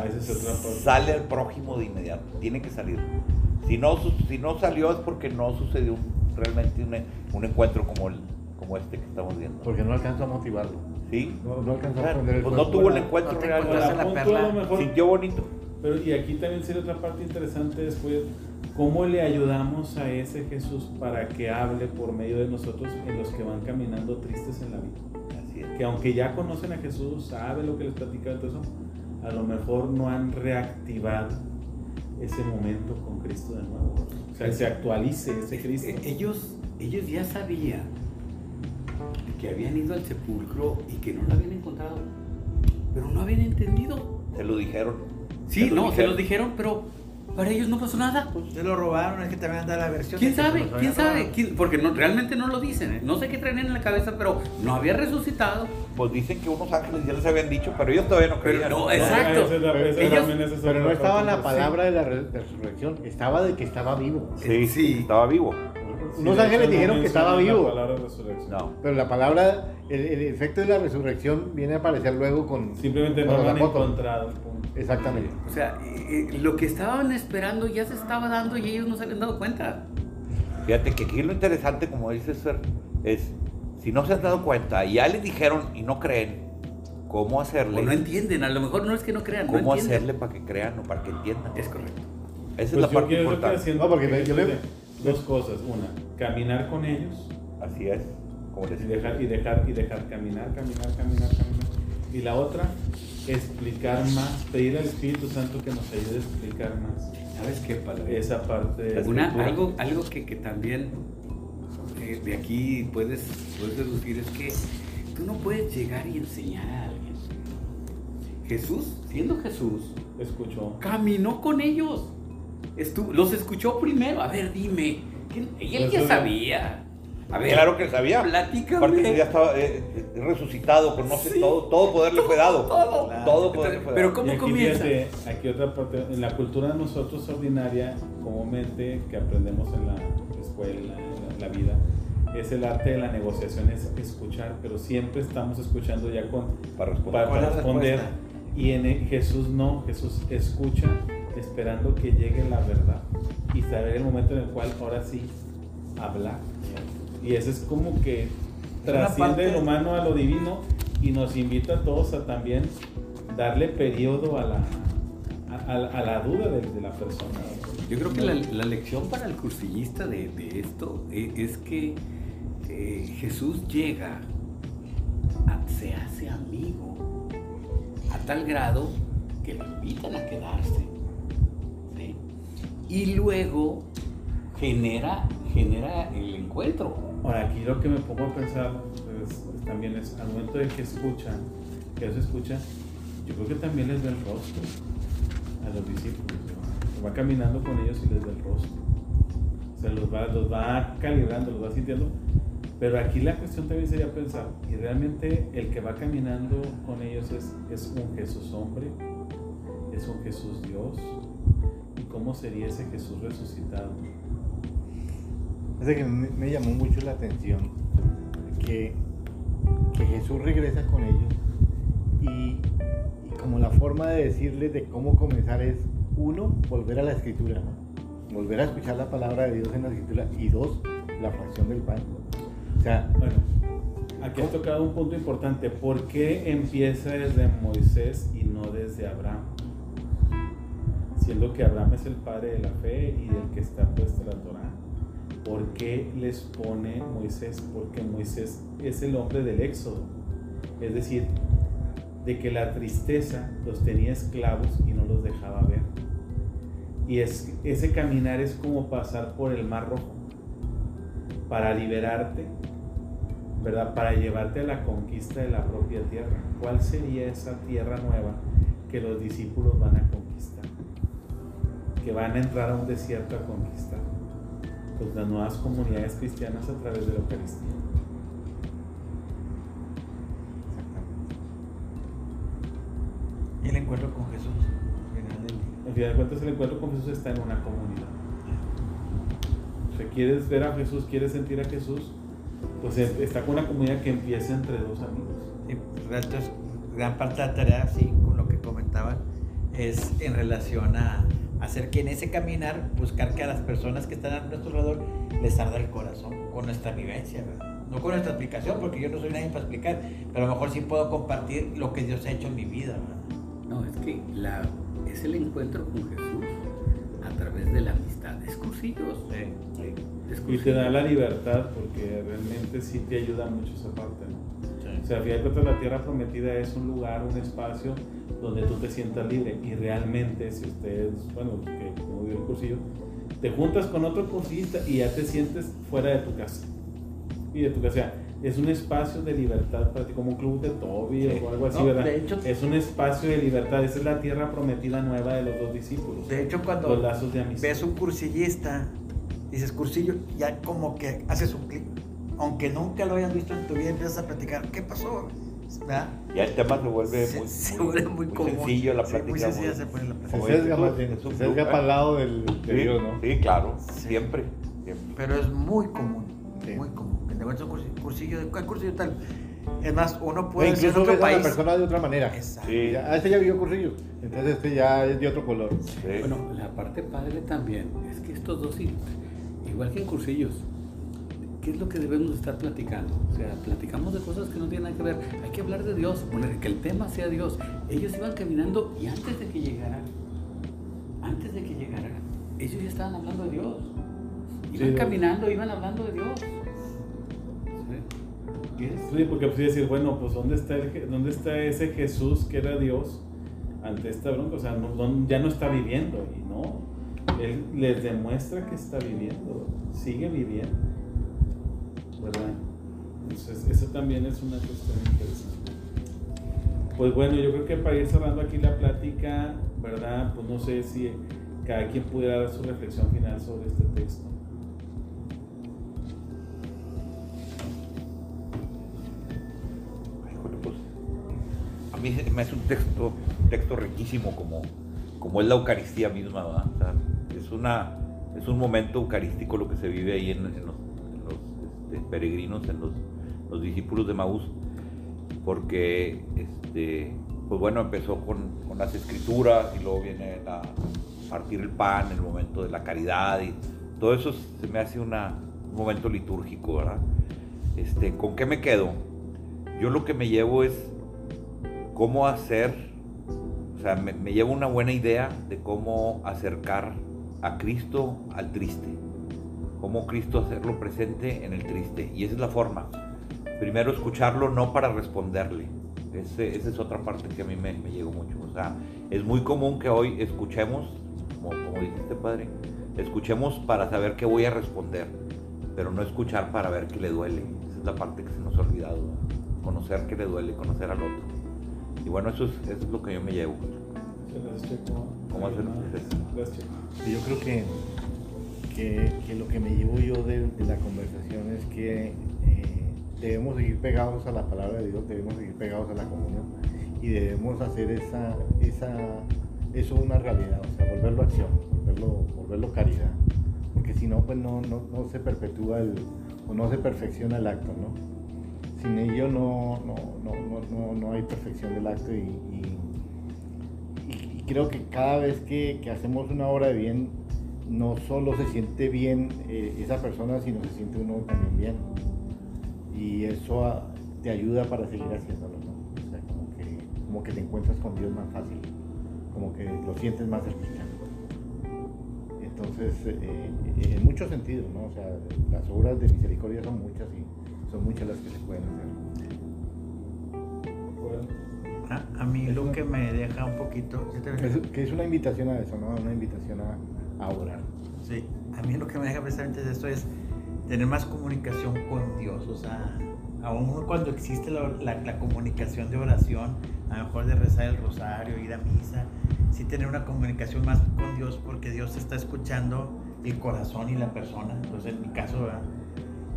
Es otra. Sale al prójimo de inmediato, tiene que salir. Si no, si no salió es porque no sucedió un- realmente un, un encuentro como, el, como este que estamos viendo. Porque no alcanzo a motivarlo. ¿Sí? No, no alcanzo a Claro, prender el pues no tuvo el encuentro no real. Sintió bonito. Pero y aquí también sería otra parte interesante después, cómo le ayudamos a ese Jesús para que hable por medio de nosotros en los que van caminando tristes en la vida. Así es. Que aunque ya conocen a Jesús, saben lo que les platica todo eso, a lo mejor no han reactivado ese momento con Cristo de nuevo. O sea, que se actualice ese Cristo. Ellos, ellos ya sabían que habían ido al sepulcro y que no lo habían encontrado, pero no habían entendido. Se lo dijeron. Sí, Se lo no, se los dijeron, pero para ellos no pasó nada. Se lo robaron, es que también anda la versión. ¿Quién sabe? ¿Quién sabe? robado. ¿Quién- Porque no, realmente no lo dicen. ¿eh? No sé qué traen en la cabeza, pero no había resucitado. Pues dicen que unos ángeles ya les habían dicho, pero ellos todavía no creían. no, exacto. la- Ellos- Pero no estaba la palabra de la re- resurrección, estaba de que estaba vivo. Sí, Sí. sí, estaba vivo. Sí, Unos de ángeles no dijeron que estaba vivo. La. No. Pero la palabra, el, el efecto de la resurrección viene a aparecer luego con... Simplemente con no lo han apóstoles. encontrado. punto. Exactamente. O sea, eh, eh, lo que estaban esperando ya se estaba dando y ellos no se habían dado cuenta. Fíjate que aquí lo interesante, como dices, Fer, es si no se han dado cuenta y ya les dijeron y no creen, ¿cómo hacerle? O no entienden, a lo mejor no es que no crean, no ¿Cómo entienden. hacerle para que crean o para que entiendan? Es correcto. Esa es Pues la yo parte importante. haciendo No, porque yo le- dos cosas. Una, caminar con ellos Así es, como les y dejar, y dejar, y dejar caminar, caminar, caminar, caminar. Y la otra, explicar más, pedir al Espíritu Santo que nos ayude a explicar más ¿Sabes qué, padre? esa parte de la Una, algo algo que, que también eh, de aquí puedes, puedes deducir es que tú no puedes llegar y enseñar a alguien. Jesús, siendo Jesús, Escuchó. caminó con ellos. Estuvo, los escuchó primero. A ver, dime. ¿quién- Y él ya Eso- sabía. A ver, Claro que sabía. platícame. Aparte que ya estaba eh, eh, resucitado, conoce Sí. todo, todo poder le fue dado. Todo. Todo poder le fue Pero dado. ¿cómo y aquí, comienza? fíjate, aquí otra parte, en la cultura de nosotros ordinaria, comúnmente que aprendemos en la escuela, en la, la vida, es el arte de la negociación, es escuchar, pero siempre estamos escuchando ya con Para responder. para, ¿Cuál es la responder. Y en el- Jesús no, Jesús escucha esperando que llegue la verdad y saber el momento en el cual ahora sí hablar. Y eso es como que trasciende lo humano a lo divino y nos invita a todos a también darle periodo a la, a, a- a la duda de, de la persona. Yo creo que la, la lección para el cursillista de, de esto e- es, que eh, Jesús llega, a- se hace amigo, a tal grado que lo invitan a quedarse. Y luego genera, genera el encuentro. Ahora, aquí lo que me pongo a pensar pues, también es al momento de que escuchan, que eso escucha, yo creo que también les ve el rostro. a los discípulos. Va caminando con ellos y les da el rostro. O sea, los va, los va calibrando, los va sintiendo. Pero aquí la cuestión también sería pensar, y realmente el que va caminando con ellos es, es un Jesús hombre, es un Jesús Dios, y cómo sería ese Jesús resucitado. Es que me, llamó mucho la atención que, que Jesús regresa con ellos y, y como la forma de decirles de cómo comenzar es, uno, volver a la escritura, ¿no? volver a escuchar la palabra de Dios en la escritura y dos, la fracción del pan. O sea, Bueno, aquí has tocado un punto importante. ¿Por qué empieza desde Moisés y no desde Abraham? Siendo que Abraham es el padre de la fe y del que está puesta la Torah. ¿Por qué les pone Moisés? Porque Moisés es el hombre del éxodo. Es decir, de que la tristeza los tenía esclavos y no los dejaba ver. Y es, ese caminar es como pasar por el mar rojo para liberarte, ¿verdad? Para llevarte a la conquista de la propia tierra. ¿Cuál sería esa tierra nueva que los discípulos van a conquistar? Que van a entrar a un desierto a conquistar. Pues las nuevas comunidades cristianas a través de la Eucaristía. Y el encuentro con Jesús. al final de cuentas, el encuentro con Jesús está en una comunidad. O sea, quieres ver a Jesús, quieres sentir a Jesús, pues eh, está con una comunidad que empieza entre dos amigos. Sí, pues, gran parte de la tarea, sí, con lo que comentaban, es en relación a hacer que en ese caminar, buscar que a las personas que están a nuestro alrededor les arda el corazón con nuestra vivencia, ¿verdad? No con nuestra explicación, porque yo no soy nadie para explicar, pero a lo mejor sí puedo compartir lo que Dios ha hecho en mi vida, ¿verdad? No, es que la, es el encuentro con Jesús a través de la amistad. Es cursillos. Sí, sí. Es Y te da la libertad porque realmente sí te ayuda mucho esa parte, ¿no? O sea, a fin de cuentas la tierra prometida es un lugar, un espacio donde tú te sientas libre y realmente si ustedes, bueno, que como vio el cursillo, te juntas con otro cursillista y ya te sientes fuera de tu casa. Y de tu casa, o sea, es un espacio de libertad para ti, como un club de Toby Sí. o algo así, No, ¿verdad? de hecho- es un espacio de libertad, esa es la tierra prometida nueva de los dos discípulos. De hecho, cuando los lazos de amistad. ves un cursillista, dices cursillo, ya como que haces un clic. Aunque nunca lo hayas visto en tu vida, empiezas a platicar, ¿qué pasó? ¿Verdad? Ya el tema se vuelve Se- muy, se vuelve muy muy común. sencillo, la Sí, plática muy sencilla muy- se pone la plática. Se sesga para el lado del, de Sí, Dios, ¿no? sí, claro, Sí. siempre, siempre. Pero es muy común, Sí. muy común. Que te encuentres un cursillo, cursillo de ¿cuál cursillo tal? Es más, uno O puede ser otro ves a la país. persona de otra manera. Exacto. Sí. Ya, este ya vio cursillo, entonces este ya es de otro color. Sí. Bueno, la parte padre también es que estos dos, sí, igual que en cursillos, ¿qué es lo que debemos de estar platicando? O sea, platicamos de cosas que no tienen nada que ver. Hay que hablar de Dios, poner que el tema sea Dios. Ellos iban caminando y antes de que llegara, antes de que llegara, ellos ya estaban hablando de Dios. Iban Sí, caminando, iban hablando de Dios. ¿Sí? Porque pues decir, bueno, pues ¿dónde está, el, Je- ¿dónde está ese Jesús que era Dios ante esta bronca? O sea, no- ya no está viviendo y no. Él les demuestra que está viviendo, sigue viviendo. ¿Verdad? Entonces, eso también es una cuestión interesante. Pues bueno, yo creo que para ir cerrando aquí la plática, ¿verdad? Pues no sé si cada quien pudiera dar su reflexión final sobre este texto. Pues, a mí me hace un texto, texto riquísimo como, como es la Eucaristía misma, es, una, es un momento eucarístico lo que se vive ahí en los, peregrinos, en los, los discípulos de Maús, porque, este, pues bueno, empezó con, con las escrituras y luego viene a partir el pan, el momento de la caridad y todo eso se me hace un momento litúrgico, ¿verdad? Este, ¿Con qué me quedo? Yo lo que me llevo es cómo hacer, o sea, me, me llevo una buena idea de cómo acercar a Cristo al triste, cómo Cristo hacerlo presente en el triste. Y esa es la forma. Primero escucharlo, no para responderle. Ese- esa es otra parte que a mí me, me llegó mucho. O sea, es muy común que hoy escuchemos, como, como dijiste, Padre, escuchemos para saber qué voy a responder, pero no escuchar para ver qué le duele. Esa es la parte que se nos ha olvidado. ¿no? Conocer qué le duele, conocer al otro. Y bueno, eso es, eso es lo que yo me llevo. ¿Cómo hacer el Además, proceso? Gracias, Checo. Sí, Yo creo que, que, lo que me llevo yo de, la conversación es que eh, debemos seguir pegados a la palabra de Dios, debemos seguir pegados a la comunión y debemos hacer esa, esa, eso una realidad, o sea, volverlo acción, volverlo, volverlo caridad, porque si no, pues no, no, no se perpetúa el, o no se perfecciona el acto, ¿no? Sin ello no, no, no, no, hay perfección del acto y- y creo que cada vez que, que hacemos una obra de bien, no solo se siente bien eh, esa persona, sino se siente uno también bien. Y eso ah, te ayuda para seguir haciéndolo, ¿no? O sea, como que, como que te encuentras con Dios más fácil, como que lo sientes más cerquita. Entonces, eh, eh, en muchos sentidos, ¿no? O sea, las obras de misericordia son muchas y son muchas las que se pueden hacer. A, a mí lo que me deja un poquito... Es- que es una invitación a eso, ¿no? Una invitación a, a orar. Sí, a mí lo que me deja precisamente de esto es tener más comunicación con Dios, o sea, aún cuando existe la, la- la comunicación de oración, a lo mejor de rezar el rosario, ir a misa, sí tener una comunicación más con Dios porque Dios está escuchando el corazón y la persona, entonces en mi caso, ¿verdad?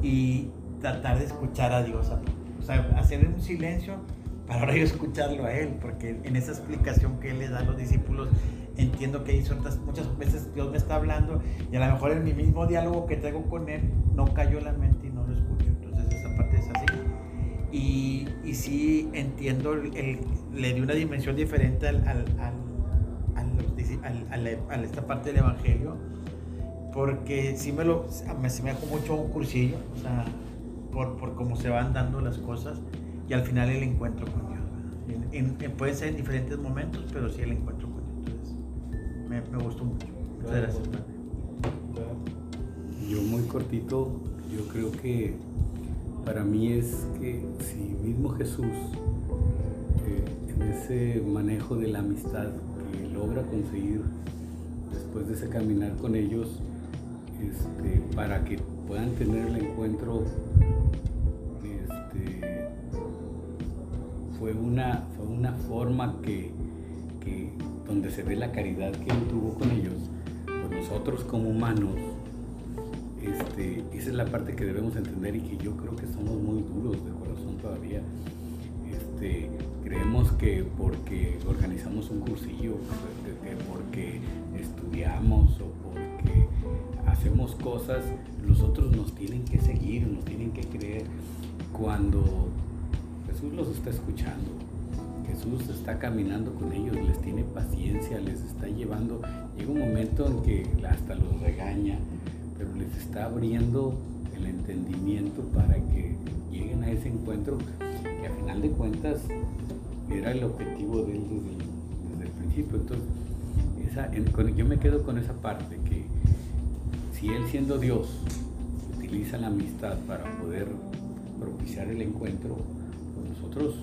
y tratar de escuchar a Dios, o sea, hacer un silencio para ahora yo escucharlo a Él, porque en esa explicación que Él le da a los discípulos, entiendo que hay ciertas, muchas veces Dios me está hablando y a lo mejor en mi mismo diálogo que traigo con Él no cayó la mente y no lo escucho, entonces esa parte es así. Y, y sí entiendo, el, el- le di una dimensión diferente al, al, al, a esta parte del Evangelio, porque sí me lo, me, sí me dejó mucho un cursillo, o sea, por, por cómo se van dando las cosas y al final el encuentro con Dios. En- en- ser en diferentes momentos, pero sí el encuentro me, me gustó mucho. Muchas gracias. Yo muy cortito, yo creo que para mí es que si mismo Jesús, eh, en ese manejo de la amistad que logra conseguir después de ese caminar con ellos, este, para que puedan tener el encuentro, este, fue, una, fue una forma que, que donde se ve la caridad que él tuvo con ellos, pues nosotros como humanos, este, esa es la parte que debemos entender y que yo creo que somos muy duros de corazón todavía. Este, creemos que porque organizamos un cursillo, que- que porque estudiamos o porque hacemos cosas, los otros nos tienen que seguir, nos tienen que creer cuando Jesús los está escuchando. Jesús está caminando con ellos, les tiene paciencia, les está llevando. Llega un momento en que hasta los regaña, pero les está abriendo el entendimiento para que lleguen a ese encuentro que a final de cuentas era el objetivo de él desde el, principio. Entonces, yo me quedo con esa parte, que si él siendo Dios utiliza la amistad para poder propiciar el encuentro, nosotros,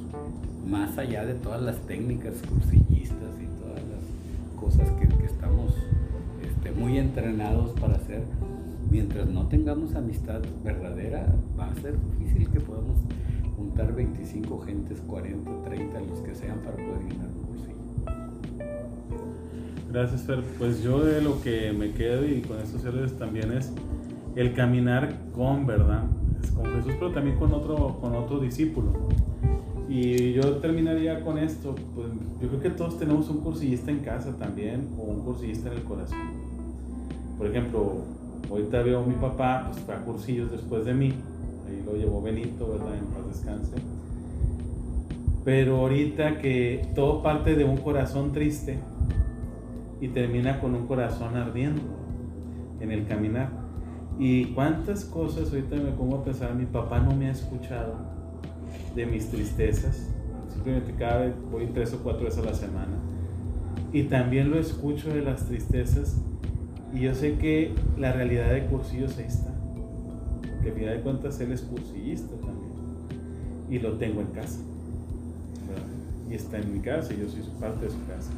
más allá de todas las técnicas cursillistas y todas las cosas que, estamos este, muy entrenados para hacer, mientras no tengamos amistad verdadera, va a ser difícil que podamos juntar 25 gentes, 40, 30, los que sean para poder llenar un cursillo. Gracias, Fer. Pues yo de lo que me quedo y con estos cierres también es el caminar con, ¿verdad? Con Jesús, pero también con otro, con otro discípulo. Y yo terminaría con esto. Pues yo creo que todos tenemos un cursillista en casa también o un cursillista en el corazón. Por ejemplo, ahorita veo a mi papá, pues fue a cursillos después de mí. Ahí lo llevó Benito, ¿verdad? En paz descanse. Pero ahorita que todo parte de un corazón triste y termina con un corazón ardiendo en el caminar. Y cuántas cosas ahorita me pongo a pensar, mi papá no me ha escuchado de mis tristezas. Simplemente cada vez voy tres o cuatro veces a la semana. Y también lo escucho de las tristezas. Y yo sé que la realidad de cursillos ahí está. Porque al final de cuentas él es cursillista también. Y lo tengo en casa. Y está en mi casa y yo soy parte de su casa.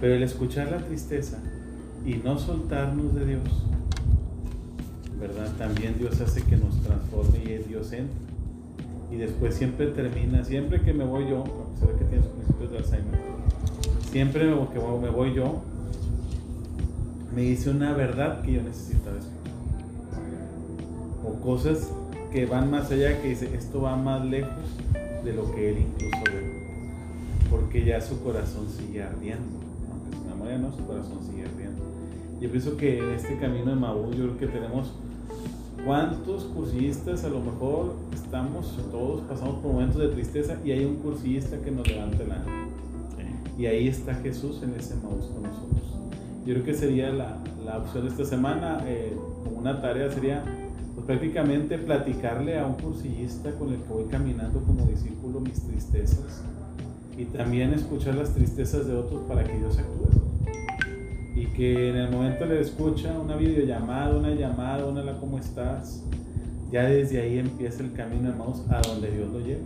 Pero el escuchar la tristeza y no soltarnos de Dios, ¿verdad? También Dios hace que nos transforme y Dios entra. Y después siempre termina, siempre que me voy yo, a pesar de que tiene sus principios de Alzheimer, siempre que me voy yo, me dice una verdad que yo necesitaba escuchar. O cosas que van más allá, que dice, esto va más lejos de lo que él incluso ve. Porque ya su corazón sigue ardiendo. Aunque su memoria no, su corazón sigue ardiendo. Yo pienso que en este camino de Maú, yo creo que tenemos ¿Cuántos cursistas a lo mejor estamos todos, pasamos por momentos de tristeza y hay un cursista que nos levanta el ánimo? Y ahí está Jesús en ese Maús con nosotros. Yo creo que sería la, la opción de esta semana, eh, como una tarea sería pues, prácticamente platicarle a un cursillista con el que voy caminando como discípulo mis tristezas y también escuchar las tristezas de otros para que Dios actúe que en el momento le escucha una videollamada, una llamada, una la cómo estás, ya desde ahí empieza el camino, hermanos, a donde Dios lo lleve.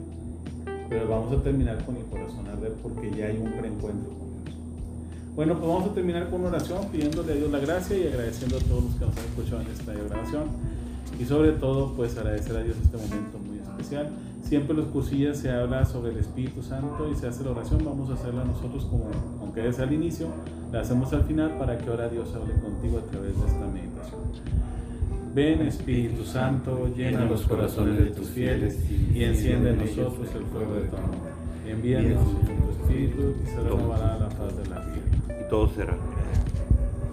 Pero vamos a terminar con el corazón a ver porque ya hay un preencuentro con Dios. Bueno, pues vamos a terminar con una oración pidiéndole a Dios la gracia y agradeciendo a todos los que nos han escuchado en esta grabación. Y sobre todo, pues agradecer a Dios este momento muy especial. Siempre los cursillas se habla sobre el Espíritu Santo y se hace la oración. Vamos a hacerla nosotros como, aunque es al inicio, la hacemos al final para que ahora Dios hable contigo a través de esta meditación. Ven Espíritu Santo, llena los corazones de tus fieles y enciende en nosotros el fuego de tu amor. Envíanos tu Espíritu y se renovará la paz de la vida. Y todo será.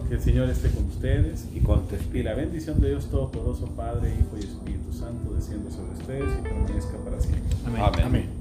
Que el Señor esté con ustedes y con tu y espíritu. la bendición de Dios Todopoderoso, Padre, Hijo y Espíritu Santo, descienda sobre ustedes y permanezca para siempre. Amén. Amén.